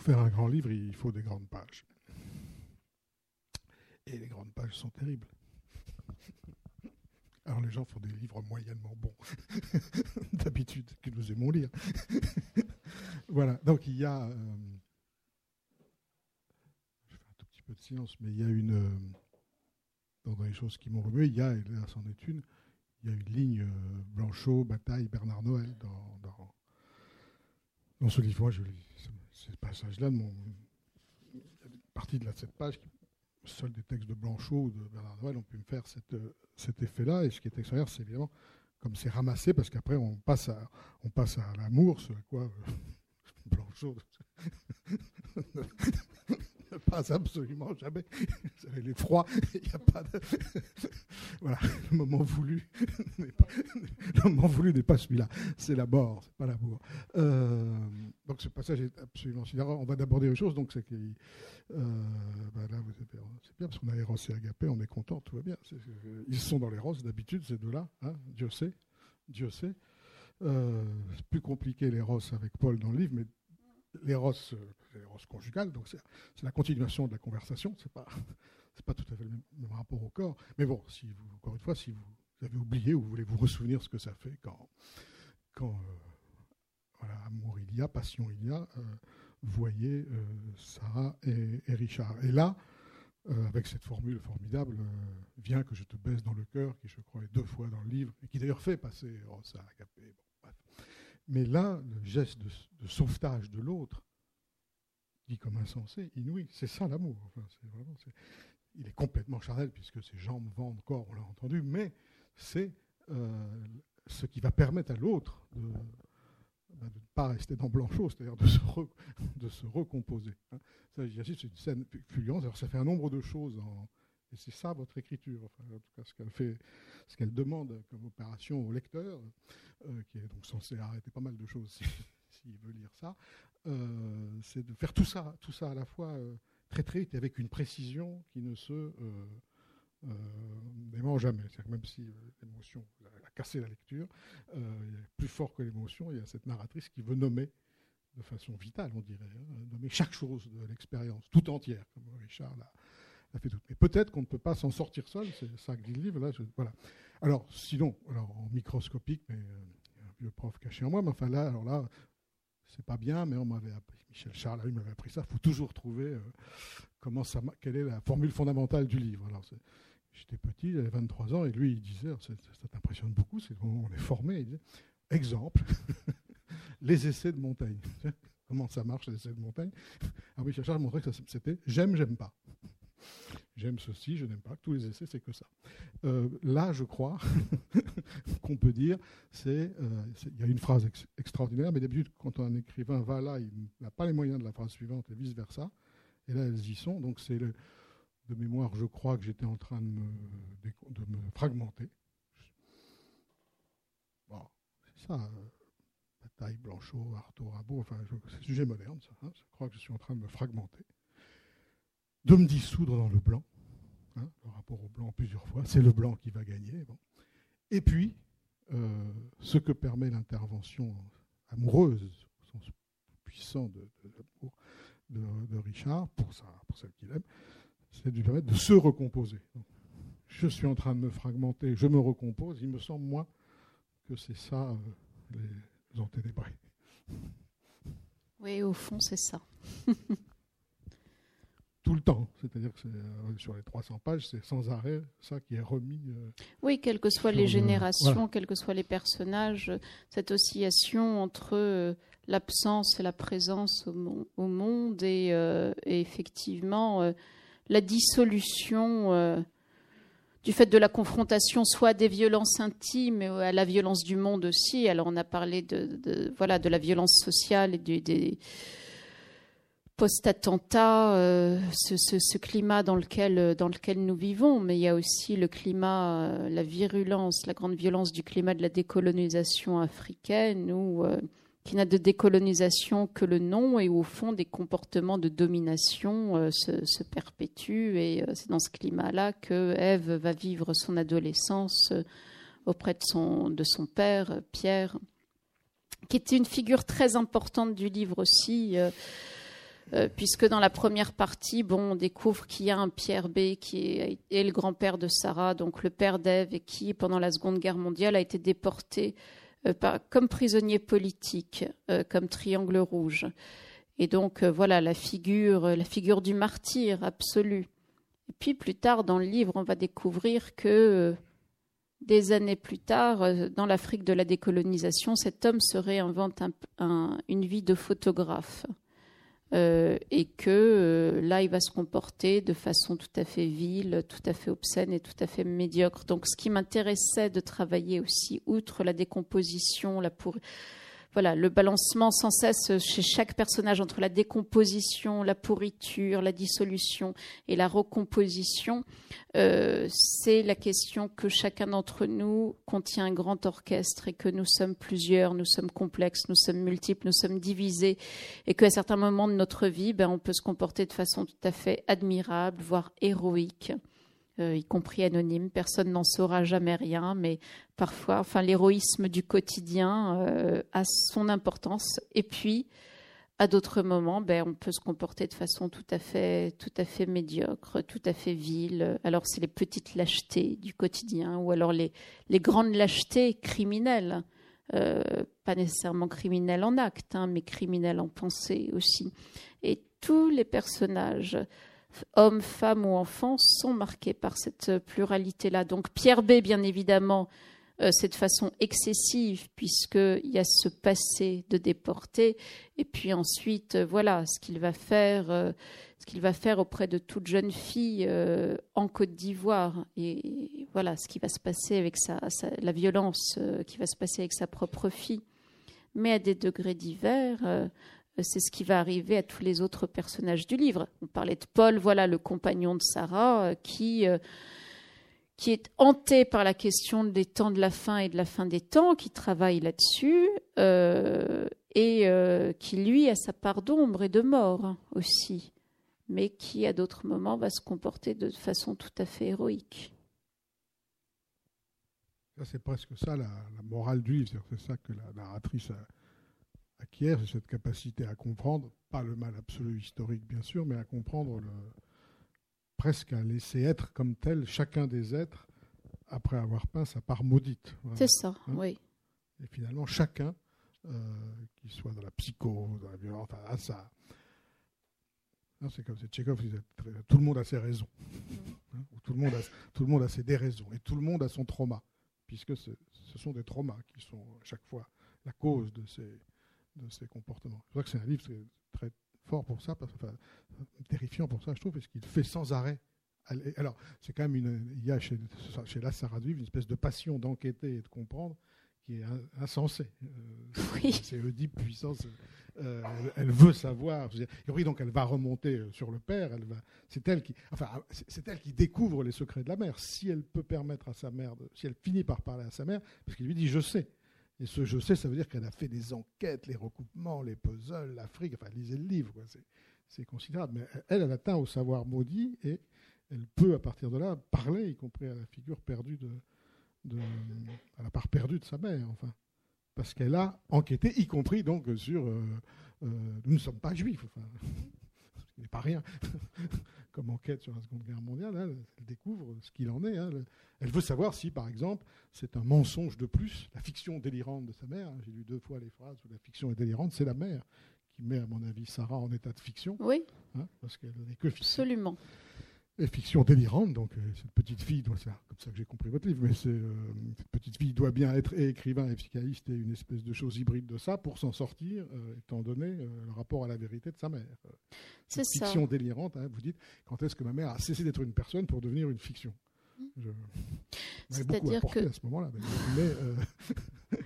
Faire un grand livre, il faut des grandes pages. Et les grandes pages sont terribles. Alors les gens font des livres moyennement bons, d'habitude, que nous aimons lire. voilà, donc il y a... Euh, je fais un tout petit peu de silence, mais il y a une... Euh, dans les choses qui m'ont remué, il y a, et là c'en est une, il y a une ligne euh, Blanchot, Bataille, Bernard Noël dans, dans, dans ce livre. Moi, je lis ces passages-là, mon, il une partie de la, cette page seuls des textes de Blanchot ou de Bernard Noël ont pu me faire cet effet-là. Et ce qui est extraordinaire, c'est évidemment comme c'est ramassé, parce qu'après on passe à, on passe à l'amour, ce à quoi euh, Blanchot pas absolument jamais. Vous savez, l'effroi, il n'y a pas de. voilà, le moment voulu le moment voulu n'est pas celui-là. C'est la mort, c'est pas l'amour. Euh, donc ce passage est absolument. On va d'aborder autre chose, donc c'est qu'il. Euh, ben là, c'est bien parce qu'on a Eros et Agapé, on est content, tout va bien. ils sont dans les roses d'habitude, ces deux-là. Hein, Dieu sait, Dieu sait. Euh, c'est plus compliqué les roses avec Paul dans le livre, mais l'éros, conjugal, donc c'est la continuation de la conversation, c'est pas, pas tout à fait le même, rapport au corps. Mais bon, si vous, encore une fois, si vous, avez oublié ou vous voulez vous ressouvenir ce que ça fait quand, quand euh, voilà, amour il y a, passion il y a, euh, voyez euh, Sarah et, Richard. Et là, avec cette formule formidable, viens que je te baisse dans le cœur, qui je crois est deux fois dans le livre, et qui d'ailleurs fait passer Rosa Agapé. Mais là, le geste de, sauvetage de l'autre, dit comme insensé, inouï, c'est ça l'amour. il est complètement charnel puisque ses jambes vendent corps, on l'a entendu, mais c'est euh, ce qui va permettre à l'autre de, bah, ne pas rester dans Blanchot, c'est-à-dire de, se recomposer. Hein. c'est une scène fulgurante. Alors, ça fait un nombre de choses en, c'est ça votre écriture, enfin, en tout cas ce qu'elle fait, ce qu'elle demande comme opération au lecteur, euh, qui est donc censé arrêter pas mal de choses s'il veut lire ça, euh, c'est de faire tout ça, tout ça à la fois euh, très très vite et avec une précision qui ne se dément jamais. C'est-à-dire même si l'émotion a cassé la lecture, plus fort que l'émotion, il y a cette narratrice qui veut nommer de façon vitale, on dirait, hein, nommer chaque chose de l'expérience, tout entière, comme Richard l'a mais peut-être qu'on ne peut pas s'en sortir seul, c'est ça que dit le livre. Là, voilà. Alors, sinon, alors, en microscopique, mais euh, il un vieux prof caché en moi, mais enfin là, alors là, c'est pas bien, mais on m'avait appris, Michel Charles, lui m'avait appris ça, il faut toujours trouver euh, comment ça, quelle est la formule fondamentale du livre. Alors, j'étais petit, j'avais 23 ans, et lui, il disait, ça, t'impressionne beaucoup, c'est on est formé, il disait, exemple, les essais de montagne. comment ça marche, les essais de montagne? Alors Michel Charles montrait que c'était j'aime, j'aime pas. J'aime ceci, je n'aime pas. Tous les essais, c'est que ça. Euh, là, je crois qu'on peut dire, c'est, euh, il y a une phrase extraordinaire, mais d'habitude, quand un écrivain va là, il n'a pas les moyens de la phrase suivante et vice versa. Et là, elles y sont. Donc, c'est de mémoire, je crois que j'étais en train de me, de me fragmenter. Bon, c'est ça. Euh, Bataille, Blanchot, Artaud, Rabot, enfin, c'est sujet moderne, ça. Hein. je crois que je suis en train de me fragmenter de me dissoudre dans le blanc. Hein, le rapport au blanc plusieurs fois, c'est le blanc qui va gagner. Et puis, euh, ce que permet l'intervention amoureuse, au sens puissant de, de, Richard, pour, pour celle qu'il aime, c'est de lui permettre de se recomposer. je suis en train de me fragmenter, je me recompose, il me semble, moi, que c'est ça euh, les anténébrés. Oui, au fond, c'est ça. tout le temps. C'est-à-dire que euh, sur les 300 pages, c'est sans arrêt ça qui est remis. Euh, oui, quelles que soient les générations, quels que soient les personnages, cette oscillation entre euh, l'absence et la présence au, monde et, effectivement la dissolution du fait de la confrontation soit des violences intimes et à la violence du monde aussi. Alors on a parlé de, voilà de la violence sociale et des post-attentat, euh, ce, climat dans lequel, euh, dans lequel nous vivons, mais il y a aussi le climat, euh, la virulence, la grande violence du climat de la décolonisation africaine, où, qui n'a de décolonisation que le nom et où, au fond, des comportements de domination se, se, perpétuent. Et c'est dans ce climat-là que Ève va vivre son adolescence auprès son, de son père, Pierre, qui était une figure très importante du livre aussi. Euh, puisque dans la première partie, bon, on découvre qu'il y a un Pierre B qui est, le grand-père de Sarah, donc le père d'Ève, et qui, pendant la Seconde Guerre mondiale, a été déporté euh, comme prisonnier politique, euh, comme triangle rouge. Et donc voilà la figure, la figure du martyr absolu. Et puis plus tard dans le livre, on va découvrir que des années plus tard, dans l'Afrique de la décolonisation, cet homme se réinvente une vie de photographe. Euh, et que euh, là, il va se comporter de façon tout à fait vile, tout à fait obscène et tout à fait médiocre. Donc, ce qui m'intéressait de travailler aussi, outre la décomposition, la pour voilà, le balancement sans cesse chez chaque personnage entre la décomposition, la pourriture, la dissolution et la recomposition, euh, c'est la question que chacun d'entre nous contient un grand orchestre et que nous sommes plusieurs, nous sommes complexes, nous sommes multiples, nous sommes divisés et qu'à certains moments de notre vie, ben, on peut se comporter de façon tout à fait admirable, voire héroïque. Euh, y compris anonyme. Personne n'en saura jamais rien, mais parfois, enfin, l'héroïsme du quotidien euh, a son importance. Et puis, à d'autres moments, ben, on peut se comporter de façon tout à fait, tout à fait médiocre, tout à fait vile. Alors, c'est les petites lâchetés du quotidien, ou alors les, les grandes lâchetés criminelles. Euh, pas nécessairement criminelles en acte, hein, mais criminelles en pensée aussi. Et tous les personnages hommes, femmes ou enfants, sont marqués par cette pluralité-là. Donc Pierre B, bien évidemment, euh, c'est de façon excessive, puisqu'il y a ce passé de déporté, et puis ensuite, euh, voilà, ce qu'il va faire. Euh, ce qu'il va faire auprès de toute jeune fille en Côte d'Ivoire et, voilà ce qui va se passer avec sa, la violence qui va se passer avec sa propre fille mais à des degrés divers c'est ce qui va arriver à tous les autres personnages du livre. On parlait de Paul, voilà le compagnon de Sarah, euh, qui, euh, qui est hanté par la question des temps de la fin et de la fin des temps, qui travaille là-dessus, euh, et qui, lui, a sa part d'ombre et de mort aussi, mais qui, à d'autres moments, va se comporter de façon tout à fait héroïque. C'est presque ça la, morale du livre, c'est ça que la narratrice a acquiert, cette capacité à comprendre, pas le mal absolu historique bien sûr, mais à comprendre le, presque à laisser être comme tel chacun des êtres après avoir peint sa part maudite. C'est ça, hein oui. Et finalement, chacun, euh, qu'il soit dans la psycho, dans la violence, à ça. C'est comme Tchekhov disait, tout le monde a ses raisons. Hein, tout, le monde a, tout le monde a ses déraisons. Et tout le monde a son trauma, puisque ce sont des traumas qui sont à chaque fois la cause de ces, de ces comportements. Je crois que c'est un livre très fort pour ça, parce, enfin, terrifiant pour ça, je trouve, parce qu'il fait sans arrêt. Alors, c'est quand même une. Il y a chez, chez la Sarah une espèce de passion d'enquêter et de comprendre qui est insensée. Euh, oui. C'est Oedipe puissance. Euh, elle, veut savoir. Et oui, donc elle va remonter euh, sur le père. Elle va. C'est elle qui. Enfin, c'est elle qui découvre les secrets de la mère. Si elle peut permettre à sa mère, si elle finit par parler à sa mère, parce qu'il lui dit, je sais. Et ce je sais, ça veut dire qu'elle a fait des enquêtes, les recoupements, les puzzles, l'Afrique, enfin, lisez le livre, c'est considérable. Mais elle, elle atteint au savoir maudit et elle peut, à partir de là, parler, y compris à la figure perdue de, à la part perdue de sa mère, enfin. Parce qu'elle a enquêté, y compris donc sur. Euh, euh, nous ne sommes pas juifs, enfin, n'est pas rien comme enquête sur la Seconde Guerre mondiale. Hein, elle découvre ce qu'il en est. Hein, elle veut savoir si, par exemple, c'est un mensonge de plus, la fiction délirante de sa mère. Hein, j'ai lu deux fois les phrases où la fiction est délirante. C'est la mère qui met, à mon avis, Sarah en état de fiction. Oui. parce qu'elle n'est que fiction. Absolument et fiction délirante. Donc, euh, cette petite fille, c'est comme ça que j'ai compris votre livre, mais euh, cette petite fille doit bien être écrivain et psychanalyste et une espèce de chose hybride de ça pour s'en sortir, euh, étant donné le rapport à la vérité de sa mère. C'est ça. Fiction délirante, hein, vous dites, quand est-ce que ma mère a cessé d'être une personne pour devenir une fiction? C'est-à-dire que. à ce moment-là. Mais,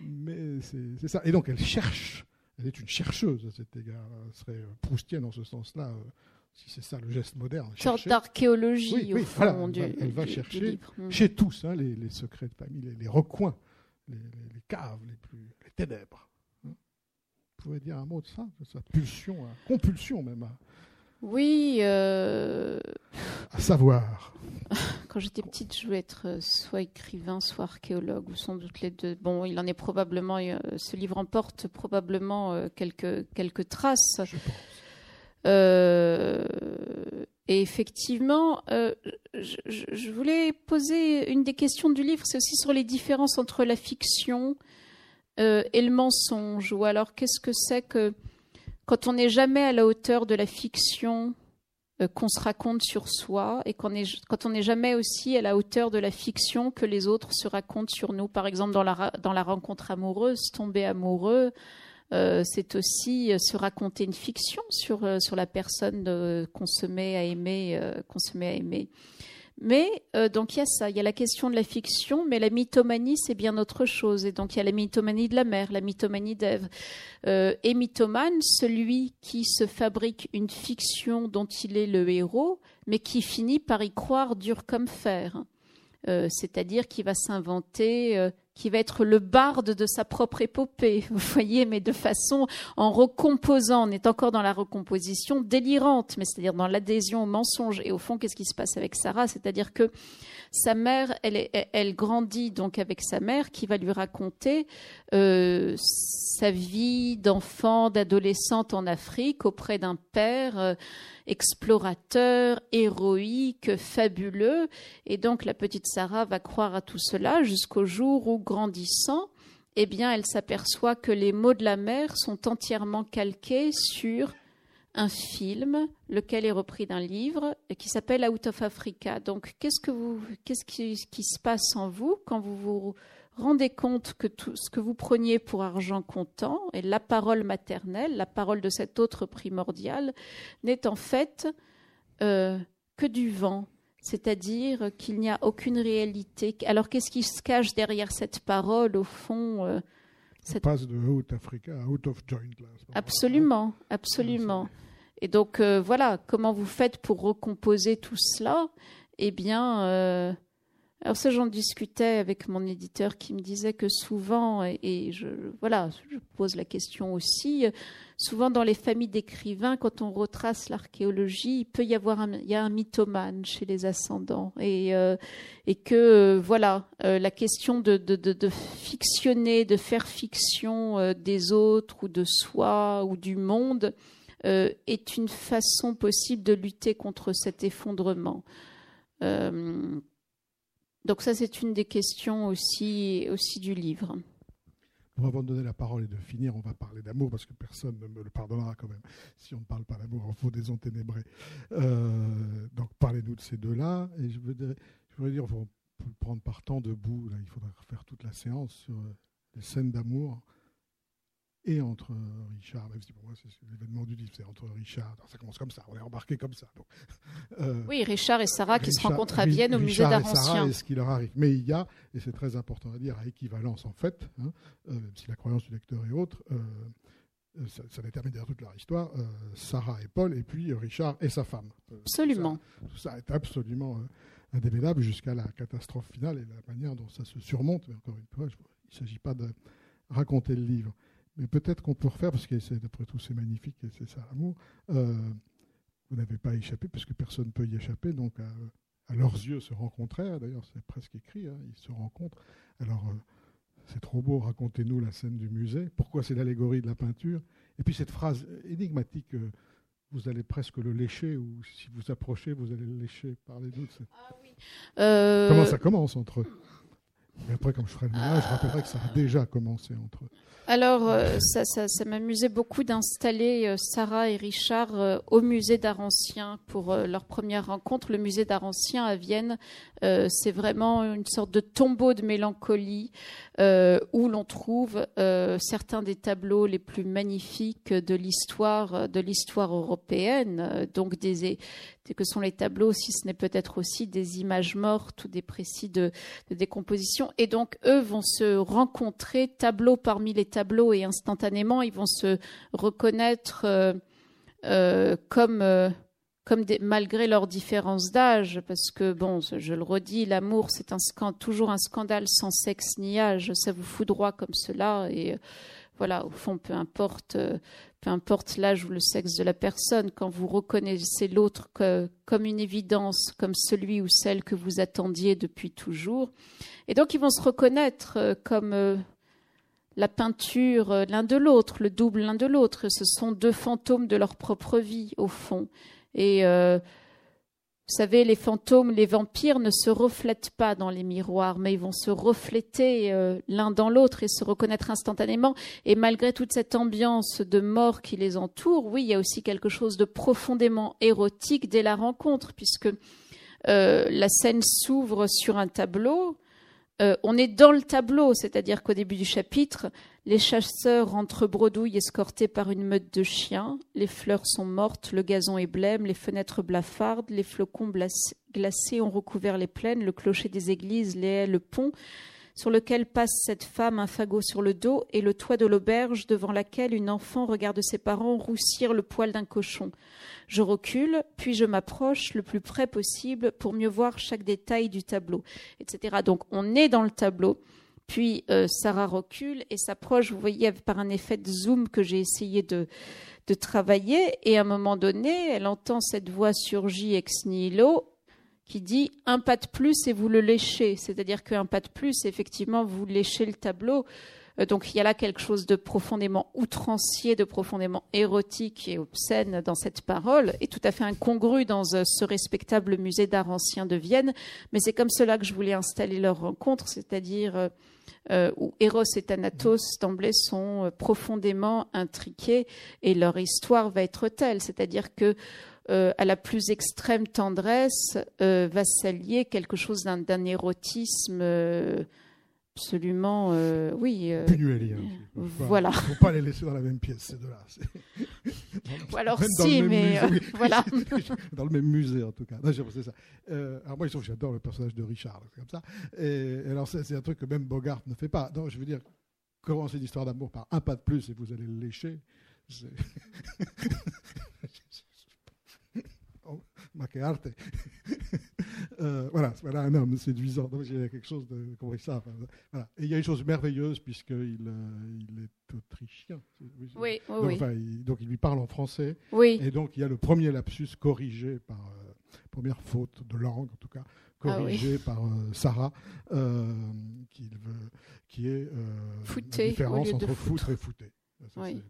mais c'est ça. Et donc, elle cherche. Elle est une chercheuse à cet égard. Elle serait proustienne en ce sens-là si c'est ça le geste moderne. Une sorte d'archéologie au fond elle va, chercher hmm. chez tous hein, les, secrets de famille, les, recoins, les, caves, les plus, les ténèbres. Hein. Vous pouvez dire un mot de ça, de sa pulsion, hein, compulsion même. Oui. Euh... À savoir. Quand j'étais petite, je voulais être euh, soit écrivain, soit archéologue, ou sans doute les deux. Bon, il en est probablement. Euh, ce livre emporte probablement quelques quelques traces. Je pense. Euh, et effectivement, euh, je, voulais poser une des questions du livre, c'est aussi sur les différences entre la fiction euh, et le mensonge. Ou alors, qu'est-ce que c'est que quand on n'est jamais à la hauteur de la fiction qu'on se raconte sur soi et quand on n'est jamais aussi à la hauteur de la fiction que les autres se racontent sur nous. Par exemple, dans la, dans la rencontre amoureuse, tomber amoureux, euh, c'est aussi euh, se raconter une fiction sur, euh, sur la personne qu'on se met à aimer. qu'on se met à aimer. Mais donc il y a ça, il y a la question de la fiction, mais la mythomanie c'est bien autre chose. Et donc il y a la mythomanie de la mère, la mythomanie d'Ève. et mythomane, celui qui se fabrique une fiction dont il est le héros, mais qui finit par y croire dur comme fer. C'est-à-dire qui va s'inventer qui va être le barde de sa propre épopée, vous voyez, mais de façon en recomposant, on est encore dans la recomposition délirante, mais c'est-à-dire dans l'adhésion au mensonge. Et au fond, qu'est-ce qui se passe avec Sarah? C'est-à-dire que sa mère, elle, elle, grandit donc avec sa mère qui va lui raconter euh, sa vie d'enfant, d'adolescente en Afrique auprès d'un père. Euh, explorateur, héroïque, fabuleux. Et donc la petite Sarah va croire à tout cela jusqu'au jour où, grandissant, eh bien, elle s'aperçoit que les mots de la mère sont entièrement calqués sur un film, lequel est repris d'un livre qui s'appelle Out of Africa. Donc, qu'est-ce que vous, qu'est-ce qui, qui, se passe en vous quand vous vous rendez compte que tout ce que vous preniez pour argent comptant et la parole maternelle, la parole de cet autre primordial, n'est en fait euh, que du vent, c'est-à-dire qu'il n'y a aucune réalité. Alors qu'est-ce qui se cache derrière cette parole au fond euh, cette... passe de out Africa à out of joint. Absolument, absolument. Et donc euh, voilà, comment vous faites pour recomposer tout cela? Eh bien, alors ça, j'en discutais avec mon éditeur qui me disait que souvent, et, je, voilà, je pose la question aussi, souvent dans les familles d'écrivains, quand on retrace l'archéologie, il peut y avoir un, il y a un mythomane chez les ascendants, et, euh, et que voilà, euh, la question de, de, de, fictionner, de faire fiction euh, des autres ou de soi ou du monde est une façon possible de lutter contre cet effondrement. Donc ça, c'est une des questions aussi, du livre. Avant de donner la parole et de finir, on va parler d'amour parce que personne ne me le pardonnera quand même si on ne parle pas d'amour en faux des enténébrés. Euh, donc parlez-nous de ces deux-là. Et je voudrais, je voudrais dire, pour prendre par temps debout, il faudra faire toute la séance sur les scènes d'amour et entre Richard, même si pour moi c'est l'événement du livre, c'est entre Richard, ça commence comme ça, on est embarqué comme ça. Euh, oui, Richard et Sarah qui se rencontrent à Vienne au musée d'art ancien. Et ce qui leur arrive. Mais il y a, et c'est très important à dire, à équivalence en fait, hein, euh, même si la croyance du lecteur est autre, euh, ça, détermine d'ailleurs toute leur histoire, Sarah et Paul, et puis Richard et sa femme. absolument. Tout ça, est absolument indémêlable jusqu'à la catastrophe finale et la manière dont ça se surmonte. Mais encore une fois, il ne s'agit pas de raconter le livre. Mais peut-être qu'on peut refaire, parce que d'après tout c'est magnifique et c'est ça l'amour, euh, vous n'avez pas échappé, parce que personne ne peut y échapper, donc à, leurs yeux se rencontrer, d'ailleurs c'est presque écrit, hein, ils se rencontrent. Alors euh, c'est trop beau, racontez-nous la scène du musée, pourquoi c'est l'allégorie de la peinture, et puis cette phrase énigmatique, euh, vous allez presque le lécher, ou si vous approchez, vous allez le lécher, parlez-nous de ah, Comment ça commence entre eux? Mais après, comme je ferai le ménage, je rappellerai que ça a déjà commencé entre eux. Alors, euh, ça, m'amusait beaucoup d'installer euh, Sarah et Richard euh, au musée d'art ancien pour leur première rencontre. Le musée d'art ancien à Vienne, c'est vraiment une sorte de tombeau de mélancolie où l'on trouve certains des tableaux les plus magnifiques de l'histoire de l'histoire européenne, donc des, que sont les tableaux, si ce n'est peut-être aussi des images mortes ou des précis de, décomposition. Et donc, eux vont se rencontrer tableau parmi les tableaux et instantanément, ils vont se reconnaître euh, euh, comme, euh, comme des, malgré leurs différences d'âge, parce que, bon, je le redis, l'amour, c'est un toujours un scandale sans sexe ni âge. Ça vous foudroie comme cela et voilà, au fond, peu importe, euh, peu importe l'âge ou le sexe de la personne, quand vous reconnaissez l'autre comme une évidence, comme celui ou celle que vous attendiez depuis toujours. Et donc, ils vont se reconnaître euh, comme, euh, la peinture l'un de l'autre, le double l'un de l'autre. Ce sont deux fantômes de leur propre vie, au fond. Et vous savez, les fantômes, les vampires ne se reflètent pas dans les miroirs, mais ils vont se refléter euh, l'un dans l'autre et se reconnaître instantanément. Et malgré toute cette ambiance de mort qui les entoure, oui, il y a aussi quelque chose de profondément érotique dès la rencontre, puisque la scène s'ouvre sur un tableau euh, on est dans le tableau, c'est-à-dire qu'au début du chapitre, les chasseurs rentrent bredouilles escortés par une meute de chiens, les fleurs sont mortes, le gazon est blême, les fenêtres blafardes, les flocons glacés ont recouvert les plaines, le clocher des églises, les haies, le pont, sur lequel passe cette femme un fagot sur le dos, et le toit de l'auberge devant laquelle une enfant regarde ses parents roussir le poil d'un cochon. Je recule, puis je m'approche le plus près possible pour mieux voir chaque détail du tableau, etc. Donc on est dans le tableau. Puis euh, Sarah recule et s'approche, vous voyez, par un effet de zoom que j'ai essayé de, de travailler. Et à un moment donné, elle entend cette voix surgir ex nihilo qui dit un pas de plus et vous le léchez. C'est-à-dire qu'un pas de plus, effectivement, vous léchez le tableau. Euh, donc il y a là quelque chose de profondément outrancier, de profondément érotique et obscène dans cette parole, et tout à fait incongru dans euh, ce respectable musée d'art ancien de Vienne. Mais c'est comme cela que je voulais installer leur rencontre, c'est-à-dire euh, où Eros et Thanatos d'emblée sont profondément intriqués, et leur histoire va être telle, c'est-à-dire que euh, à la plus extrême tendresse euh, va s'allier quelque chose d'un érotisme euh, absolument, oui. Punuelien. voilà. Il ne faut pas les laisser dans la même pièce, ces deux-là. Ou alors si, mais voilà. dans le même musée, en tout cas. ça. alors moi, j'adore le personnage de Richard, comme ça. Et, alors, c'est un truc que même Bogart ne fait pas. Donc, je veux dire, commencer l'histoire d'amour par un pas de plus et vous allez le lécher. Maquearte. euh, voilà, voilà un homme séduisant. Donc il y a quelque chose de comme ça. voilà. Et il y a une chose merveilleuse puisqu'il euh, il est autrichien. Oui, oui, donc, oui. il, donc il lui parle en français. Oui. Et donc il y a le premier lapsus corrigé par euh, première faute de langue en tout cas corrigé ah par euh, Sarah, euh, qui, veut, qui est la différence entre foutre et fouter.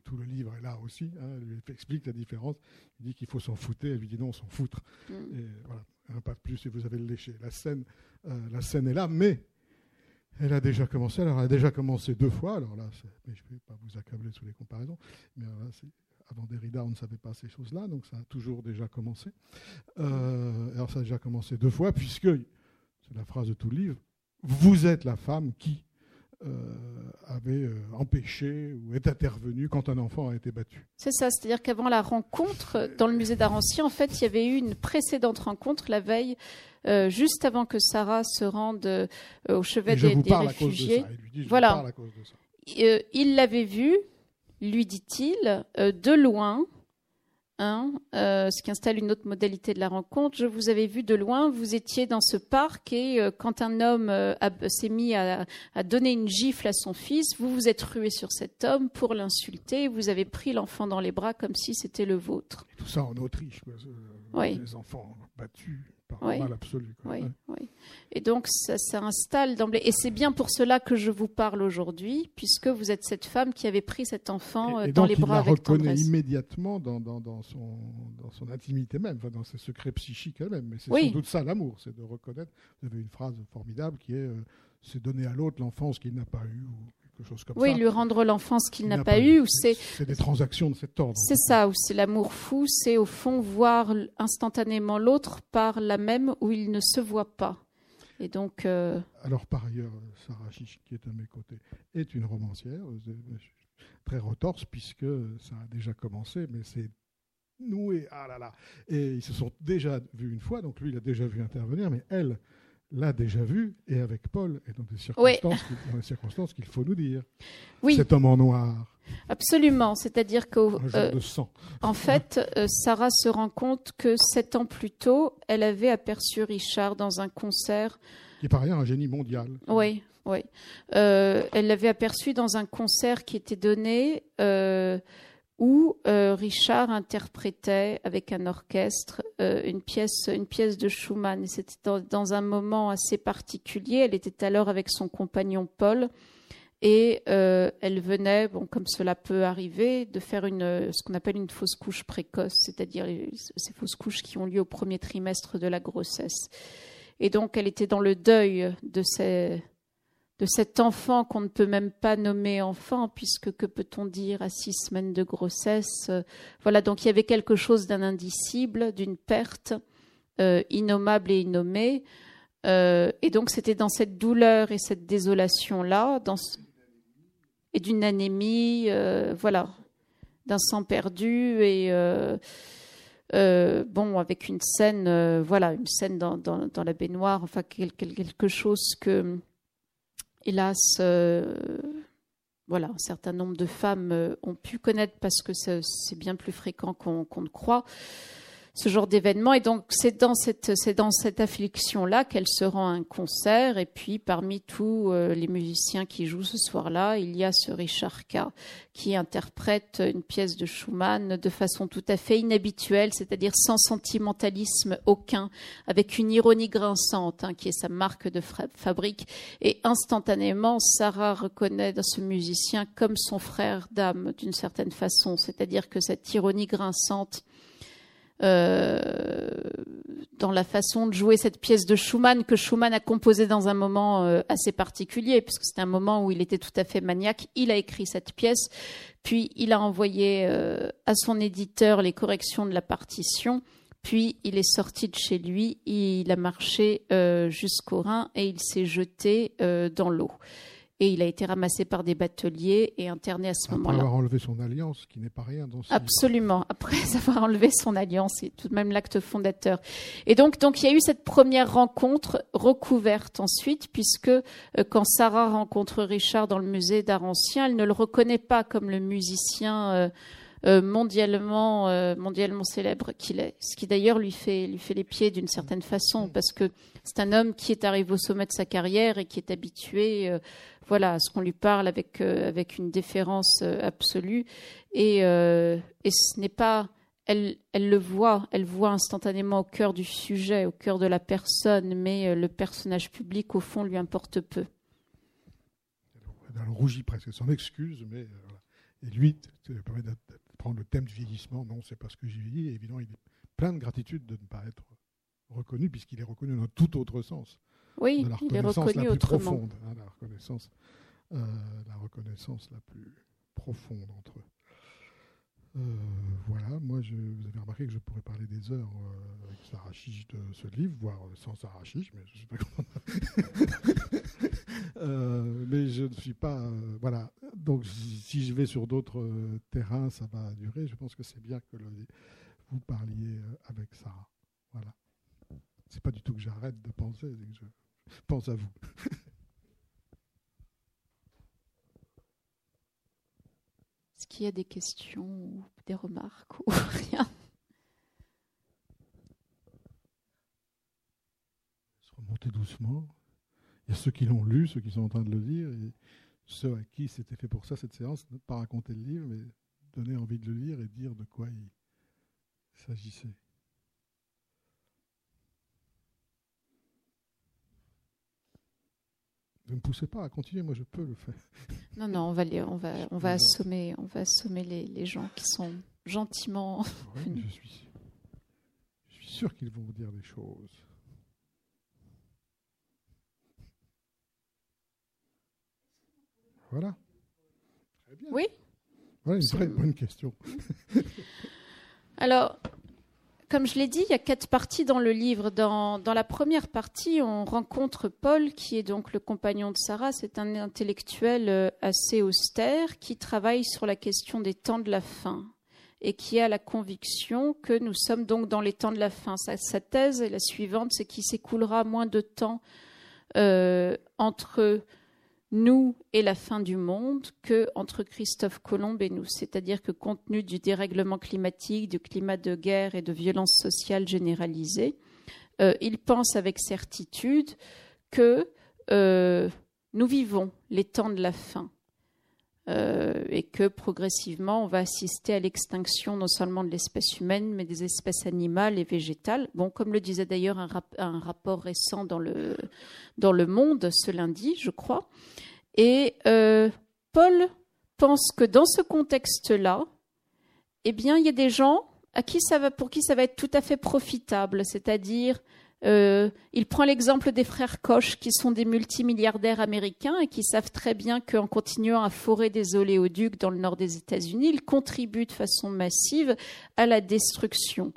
Tout le livre est là aussi. Hein, il explique la différence. Il dit qu'il faut s'en foutre. Elle lui dit non, on s'en foutre. Mm. Et voilà, un pas de plus et vous avez le léché. La scène, euh, la scène est là, mais elle a déjà commencé. Alors, elle a déjà commencé deux fois. Alors là, mais je ne vais pas vous accabler sous les comparaisons. Mais avant Derrida, on ne savait pas ces choses-là. Donc, ça a toujours déjà commencé. Euh, alors, ça a déjà commencé deux fois, puisque, c'est la phrase de tout le livre, vous êtes la femme qui euh, avait euh, empêché ou est intervenu quand un enfant a été battu. C'est ça, c'est-à-dire qu'avant la rencontre dans le musée d'art ancien, en fait, il y avait eu une précédente rencontre la veille, euh, juste avant que Sarah se rende au chevet des, réfugiés. voilà. il l'avait vu, lui dit-il, de loin, euh, ce qui installe une autre modalité de la rencontre. Je vous avais vu de loin, vous étiez dans ce parc et euh, quand un homme euh, s'est mis à, donner une gifle à son fils, vous vous êtes rué sur cet homme pour l'insulter, vous avez pris l'enfant dans les bras comme si c'était le vôtre. tout ça en Autriche, les enfants battus oui. Oui, oui. Et donc, ça s'installe d'emblée. Et c'est bien pour cela que je vous parle aujourd'hui, puisque vous êtes cette femme qui avait pris cet enfant euh, dans les bras avec tendresse. Il la reconnaît immédiatement dans, dans, dans, son, dans son intimité même, dans ses secrets psychiques elle-même. Mais c'est sans doute ça l'amour, c'est de reconnaître. Vous avez une phrase formidable qui est euh, c'est donner à l'autre l'enfance qu'il n'a pas eue oui, lui rendre l'enfance qu'il n'a pas, eu. C'est des transactions de cet ordre. C'est ça, ou c'est l'amour fou, c'est au fond voir instantanément l'autre par la même où il ne se voit pas. Et donc. Euh, Alors par ailleurs, Sarah Chiche, qui est à mes côtés, est une romancière euh, très retorse puisque ça a déjà commencé, mais c'est noué. Ah là là. Et ils se sont déjà vus une fois, donc lui il a déjà vu intervenir, mais elle l'a déjà vu, et avec Paul, et dans des circonstances, qu'il faut nous dire. Oui. Cet homme en noir. Absolument, c'est-à-dire que euh, en fait, euh, Sarah se rend compte que sept ans plus tôt, elle avait aperçu Richard dans un concert. Qui est par ailleurs un génie mondial. Oui, oui. Euh, elle l'avait aperçu dans un concert qui était donné où euh, Richard interprétait avec un orchestre euh, une, pièce, une pièce de Schumann. C'était dans, un moment assez particulier. Elle était alors avec son compagnon Paul. et euh, elle venait, bon, comme cela peut arriver, de faire une, ce qu'on appelle une fausse couche précoce, c'est-à-dire ces fausses couches qui ont lieu au premier trimestre de la grossesse. Et donc, elle était dans le deuil de, ces, de cet enfant qu'on ne peut même pas nommer enfant, puisque que peut-on dire à six semaines de grossesse Voilà, donc il y avait quelque chose d'un indicible, d'une perte euh, innommable et innommée. Euh, et donc, c'était dans cette douleur et cette désolation-là, et d'une anémie, euh, voilà, d'un sang perdu et euh, euh, bon avec une scène, voilà, une scène dans, la baignoire, enfin quelque chose que, hélas, voilà, un certain nombre de femmes ont pu connaître parce que c'est bien plus fréquent qu'on ne croit ce genre d'événement. Et donc, c'est dans cette, c'est dans cette affliction-là qu'elle se rend à un concert. Et puis, parmi tous euh, les musiciens qui jouent ce soir-là, il y a ce Richard K. qui interprète une pièce de Schumann de façon tout à fait inhabituelle, c'est-à-dire sans sentimentalisme aucun, avec une ironie grinçante, hein, qui est sa marque de fabrique. Et instantanément, Sarah reconnaît dans ce musicien comme son frère d'âme, d'une certaine façon. C'est-à-dire que cette ironie grinçante euh, dans la façon de jouer cette pièce de Schumann que Schumann a composée dans un moment euh, assez particulier, puisque c'était un moment où il était tout à fait maniaque. Il a écrit cette pièce, puis il a envoyé euh, à son éditeur les corrections de la partition. Puis il est sorti de chez lui, il a marché jusqu'au Rhin et il s'est jeté dans l'eau et il a été ramassé par des bateliers et interné à ce moment-là. Après avoir enlevé son alliance, qui n'est pas rien dans ce Absolument. Après avoir enlevé son alliance, c'est tout de même l'acte fondateur. Et donc, donc il y a eu cette première rencontre recouverte ensuite, puisque euh, quand Sarah rencontre Richard dans le musée d'art ancien, elle ne le reconnaît pas comme le musicien. Euh, euh, mondialement, mondialement célèbre qu'il est. Ce qui d'ailleurs lui fait, lui fait les pieds d'une certaine façon, parce que c'est un homme qui est arrivé au sommet de sa carrière et qui est habitué voilà, ce qu'on lui parle avec, euh, avec une déférence euh, absolue. Et, euh, et ce n'est pas. Elle, elle, le voit, elle voit instantanément au cœur du sujet, au cœur de la personne, mais le personnage public, au fond, lui importe peu. Elle rougit presque, son excuse, mais Et lui, ça permet de prendre le thème du vieillissement. Non, c'est pas ce que j'ai dit. évidemment, il est plein de gratitude de ne pas être reconnu, puisqu'il est reconnu dans tout autre sens. Oui, il est reconnu la plus Profonde, hein, la, reconnaissance, euh, la reconnaissance la plus profonde entre eux. Euh, voilà, moi, je, vous avez remarqué que je pourrais parler des heures euh, avec Sarah Chiche de ce livre, voire sans Sarah Chiche, mais je sais pas comment. mais je ne suis pas. voilà. Donc, si je vais sur d'autres terrains, ça va durer. Je pense que c'est bien que vous parliez avec Sarah. Voilà. C'est pas du tout que j'arrête de penser, que je pense à vous. Est-ce qu'il y a des questions ou des remarques ou rien? Se remonter doucement. Il y a ceux qui l'ont lu, ceux qui sont en train de le lire, et ceux à qui c'était fait pour ça cette séance, ne pas raconter le livre, mais donner envie de le lire et dire de quoi il s'agissait. Ne me poussez pas à continuer, moi je peux le faire. Non, non, on va, on va, on va assommer, on va assommer les, les gens qui sont gentiment. je, suis, je suis sûr qu'ils vont vous dire des choses. Voilà. Très bien. Oui. Voilà une très bonne question. Alors, comme je l'ai dit, il y a quatre parties dans le livre. Dans, la première partie, on rencontre Paul, qui est donc le compagnon de Sarah. C'est un intellectuel euh, assez austère qui travaille sur la question des temps de la fin et qui a la conviction que nous sommes donc dans les temps de la fin. Sa, thèse est la suivante, c'est qu'il s'écoulera moins de temps euh, entre nous et la fin du monde que entre Christophe Colomb et nous. C'est-à-dire que compte tenu du dérèglement climatique, du climat de guerre et de violence sociale généralisée, euh, il pense avec certitude que euh, nous vivons les temps de la fin. Euh, et que progressivement on va assister à l'extinction non seulement de l'espèce humaine mais des espèces animales et végétales. Bon, comme le disait d'ailleurs un, rapport récent dans le, dans le Monde ce lundi, je crois. Et euh, Paul pense que dans ce contexte-là, eh bien, il y a des gens à qui ça va, pour qui ça va être tout à fait profitable, c'est-à-dire euh, il prend l'exemple des frères Koch, qui sont des multimilliardaires américains et qui savent très bien qu'en continuant à forer des oléoducs dans le nord des États-Unis, ils contribuent de façon massive à la destruction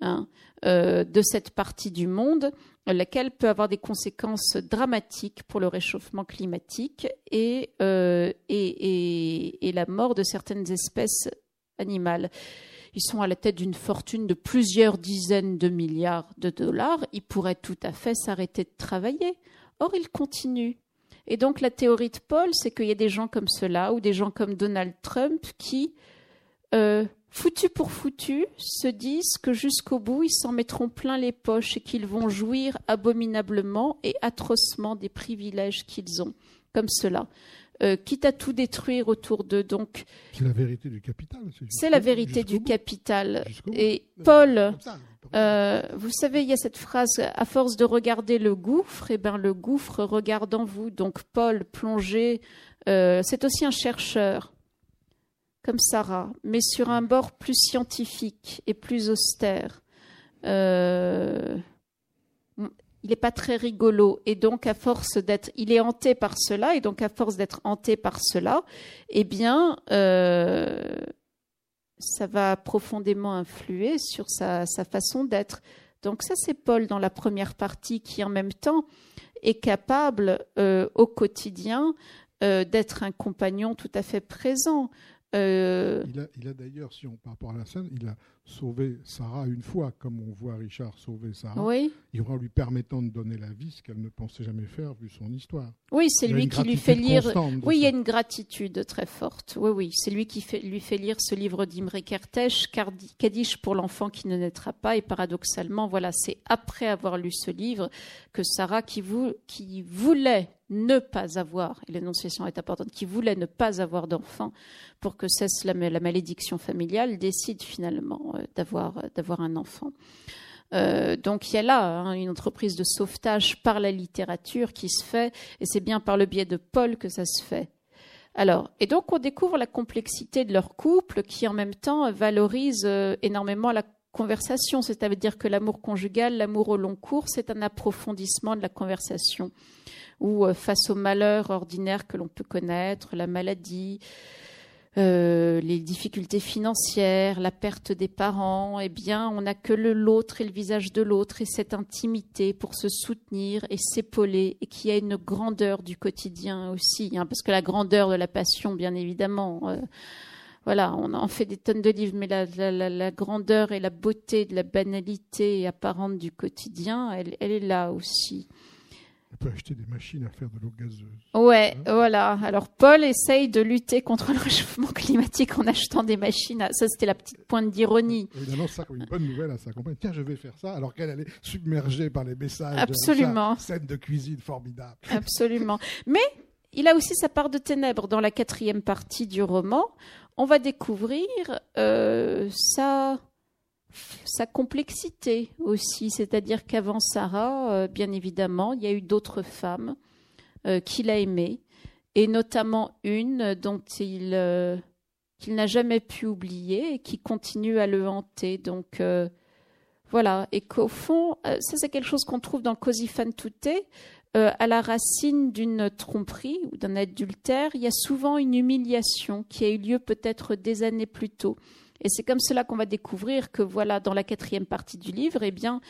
hein, euh, de cette partie du monde, laquelle peut avoir des conséquences dramatiques pour le réchauffement climatique et, euh, la mort de certaines espèces animales. Ils sont à la tête d'une fortune de plusieurs dizaines de milliards de dollars. Ils pourraient tout à fait s'arrêter de travailler. Or, ils continuent. Et donc, la théorie de Paul, c'est qu'il y a des gens comme cela, ou des gens comme Donald Trump, qui, euh, foutus pour foutus, se disent que jusqu'au bout, ils s'en mettront plein les poches et qu'ils vont jouir abominablement et atrocement des privilèges qu'ils ont, comme cela. Euh, quitte à tout détruire autour d'eux. Donc, c'est la vérité du capital. C'est la vérité du capital. Et Paul, euh, vous savez, il y a cette phrase à force de regarder le gouffre, et eh ben le gouffre regardant vous. Donc Paul plongé, euh, c'est aussi un chercheur comme Sarah, mais sur un bord plus scientifique et plus austère il n'est pas très rigolo. Et donc, à force d'être, il est hanté par cela, et donc à force d'être hanté par cela, eh bien, euh, ça va profondément influer sur sa, façon d'être. Donc ça, c'est Paul dans la première partie qui, en même temps, est capable euh, au quotidien euh, d'être un compagnon tout à fait présent. Il a, il a d'ailleurs, si on par rapport à la scène, il a sauver Sarah une fois, comme on voit Richard sauver Sarah, oui. en lui permettant de donner la vie, ce qu'elle ne pensait jamais faire vu son histoire. Oui, c'est lui qui lui fait lire. Oui, il y a une gratitude très forte. Oui, oui, c'est lui qui fait, lui fait lire ce livre d'Imre Kertész, Kaddish pour l'enfant qui ne naîtra pas. Et paradoxalement, voilà, c'est après avoir lu ce livre que Sarah, qui, vou qui voulait ne pas avoir, et l'énonciation est importante, qui voulait ne pas avoir d'enfant pour que cesse la, la malédiction familiale, décide finalement d'avoir, euh, d'avoir un enfant. Euh, donc il y a là hein, une entreprise de sauvetage par la littérature qui se fait, et c'est bien par le biais de Paul que ça se fait. Alors, et donc on découvre la complexité de leur couple qui en même temps valorise énormément la conversation, c'est-à-dire que l'amour conjugal, l'amour au long cours, c'est un approfondissement de la conversation, où face aux malheurs ordinaires que l'on peut connaître, la maladie, euh, les difficultés financières, la perte des parents, eh bien, on n'a que le l'autre et le visage de l'autre et cette intimité pour se soutenir et s'épauler et qui a une grandeur du quotidien aussi, hein, parce que la grandeur de la passion, bien évidemment. Euh, voilà, on en fait des tonnes de livres, mais la, la, la, grandeur et la beauté de la banalité apparente du quotidien, elle, elle est là aussi. On peut acheter des machines à faire de l'eau gazeuse. Ouais, hein voilà. Alors Paul essaye de lutter contre le réchauffement climatique en achetant des machines. À... Ça, c'était la petite pointe d'ironie. Évidemment, ça comme une bonne nouvelle à sa compagne. Tiens, je vais faire ça, alors qu'elle est submergée par les messages. Absolument. De scène de cuisine formidable. Absolument. Mais il a aussi sa part de ténèbres dans la quatrième partie du roman. On va découvrir euh, sa sa complexité aussi, c'est-à-dire qu'avant Sarah, euh, bien évidemment, il y a eu d'autres femmes euh, qu'il a aimées, et notamment une dont il euh, qu'il n'a jamais pu oublier et qui continue à le hanter. Donc voilà, et qu'au fond, ça c'est quelque chose qu'on trouve dans Così fan à la racine d'une tromperie ou d'un adultère, il y a souvent une humiliation qui a eu lieu peut-être des années plus tôt. Et c'est comme cela qu'on va découvrir que, voilà, dans la quatrième partie du livre, eh bien,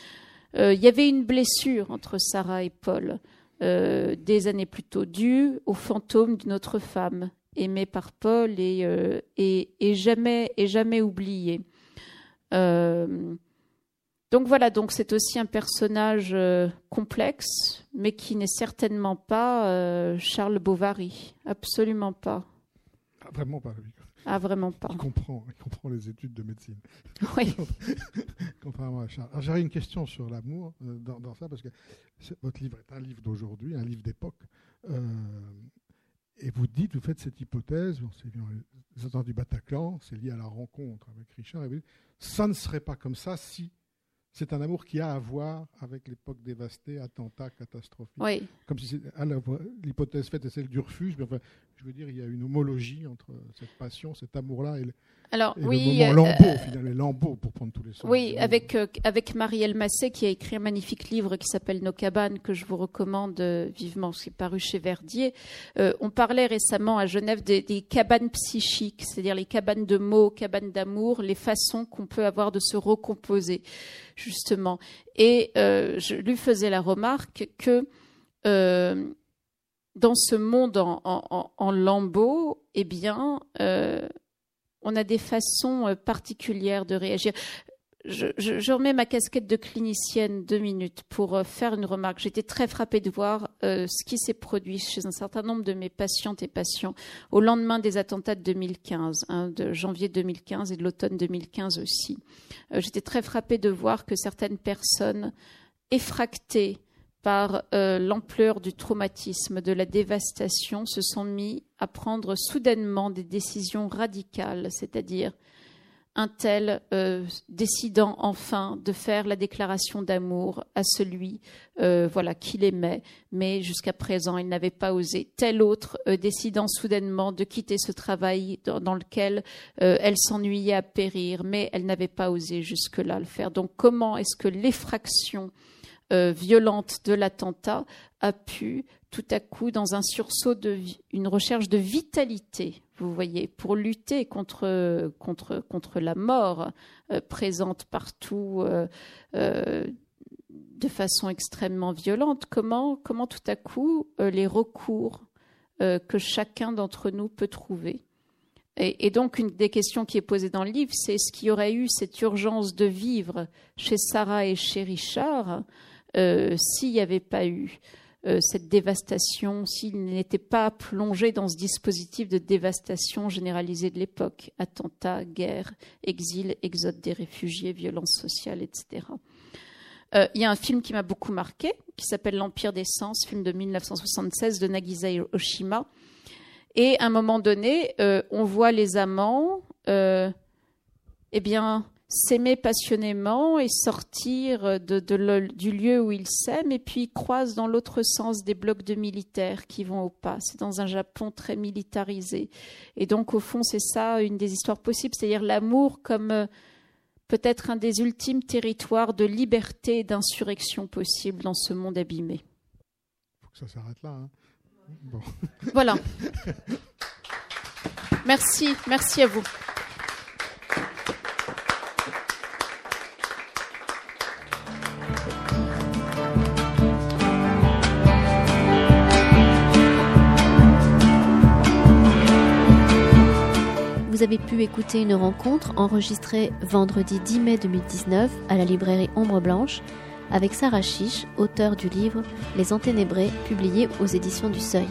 euh, il y avait une blessure entre Sarah et Paul, euh, des années plus tôt, due au fantôme d'une autre femme, aimée par Paul et, euh, et, jamais, et jamais oubliée. donc voilà, donc c'est aussi un personnage complexe, mais qui n'est certainement pas Charles Bovary, absolument pas. Ah, vraiment pas. Ah, vraiment pas. Il comprend, il comprend les études de médecine. Oui. Contrairement à Charles. j'aurais une question sur l'amour euh, dans, ça, parce que votre livre est un livre d'aujourd'hui, un livre d'époque. Euh, et vous dites, vous faites cette hypothèse, c'est les attentats du Bataclan, c'est lié à la rencontre avec Richard, et ça ne serait pas comme ça si c'est un amour qui a à voir avec l'époque dévastée, attentats, catastrophiques. Oui. Comme si l'hypothèse faite est celle du refuge, mais enfin, je veux dire, il y a une homologie entre cette passion, cet amour-là et, le, Alors, et oui, le moment euh, Lambeau, finalement, Lambeau pour prendre tous les sons. Oui, avec, euh, avec Marielle Massé qui a écrit un magnifique livre qui s'appelle Nos cabanes, que je vous recommande euh, vivement, qui est paru chez Verdier. Euh, on parlait récemment à Genève des, des cabanes psychiques, c'est-à-dire les cabanes de mots, cabanes d'amour, les façons qu'on peut avoir de se recomposer, justement. Et euh, je lui faisais la remarque que euh, dans ce monde en, lambeaux, eh bien, euh, on a des façons euh, particulières de réagir. Je, remets ma casquette de clinicienne deux minutes pour euh, faire une remarque. J'étais très frappée de voir ce qui s'est produit chez un certain nombre de mes patientes et patients au lendemain des attentats de 2015, hein, de janvier 2015 et de l'automne 2015 aussi. J'étais très frappée de voir que certaines personnes effractées par euh, l'ampleur du traumatisme, de la dévastation, se sont mis à prendre soudainement des décisions radicales, c'est-à-dire un tel euh, décidant enfin de faire la déclaration d'amour à celui euh, voilà qu'il aimait, mais jusqu'à présent il n'avait pas osé. Tel autre décidant soudainement de quitter ce travail dans, lequel elle s'ennuyait à périr, mais elle n'avait pas osé jusque-là le faire. Donc comment est-ce que l'effraction euh, violente de l'attentat a pu tout à coup dans un sursaut de une recherche de vitalité vous voyez pour lutter contre contre contre la mort euh, présente partout euh, de façon extrêmement violente comment comment tout à coup les recours que chacun d'entre nous peut trouver? Et, donc, une des questions qui est posée dans le livre, c'est est-ce qu'il y aurait eu cette urgence de vivre chez Sarah et chez Richard s'il n'y avait pas eu euh, cette dévastation, s'il n'était pas plongé dans ce dispositif de dévastation généralisée de l'époque, attentats, guerre, exil, exode des réfugiés, violence sociale, etc. Euh, il y a un film qui m'a beaucoup marqué, qui s'appelle L'Empire des Sens, film de 1976 de Nagisa Oshima. Et à un moment donné, euh, on voit les amants, euh, eh bien, s'aimer passionnément et sortir de, de le, du lieu où ils s'aiment et puis ils croisent dans l'autre sens des blocs de militaires qui vont au pas. C'est dans un Japon très militarisé. Et donc, au fond, c'est ça une des histoires possibles, c'est-à-dire l'amour comme euh, peut-être un des ultimes territoires de liberté et d'insurrection possible dans ce monde abîmé. Il faut que ça s'arrête là. Hein. Bon. Voilà. Merci, merci à vous. Vous avez pu écouter une rencontre enregistrée vendredi 10 mai 2019 à la librairie Ombre Blanche avec Sarah Chiche, auteure du livre Les Enténébrés, publié aux éditions du Seuil.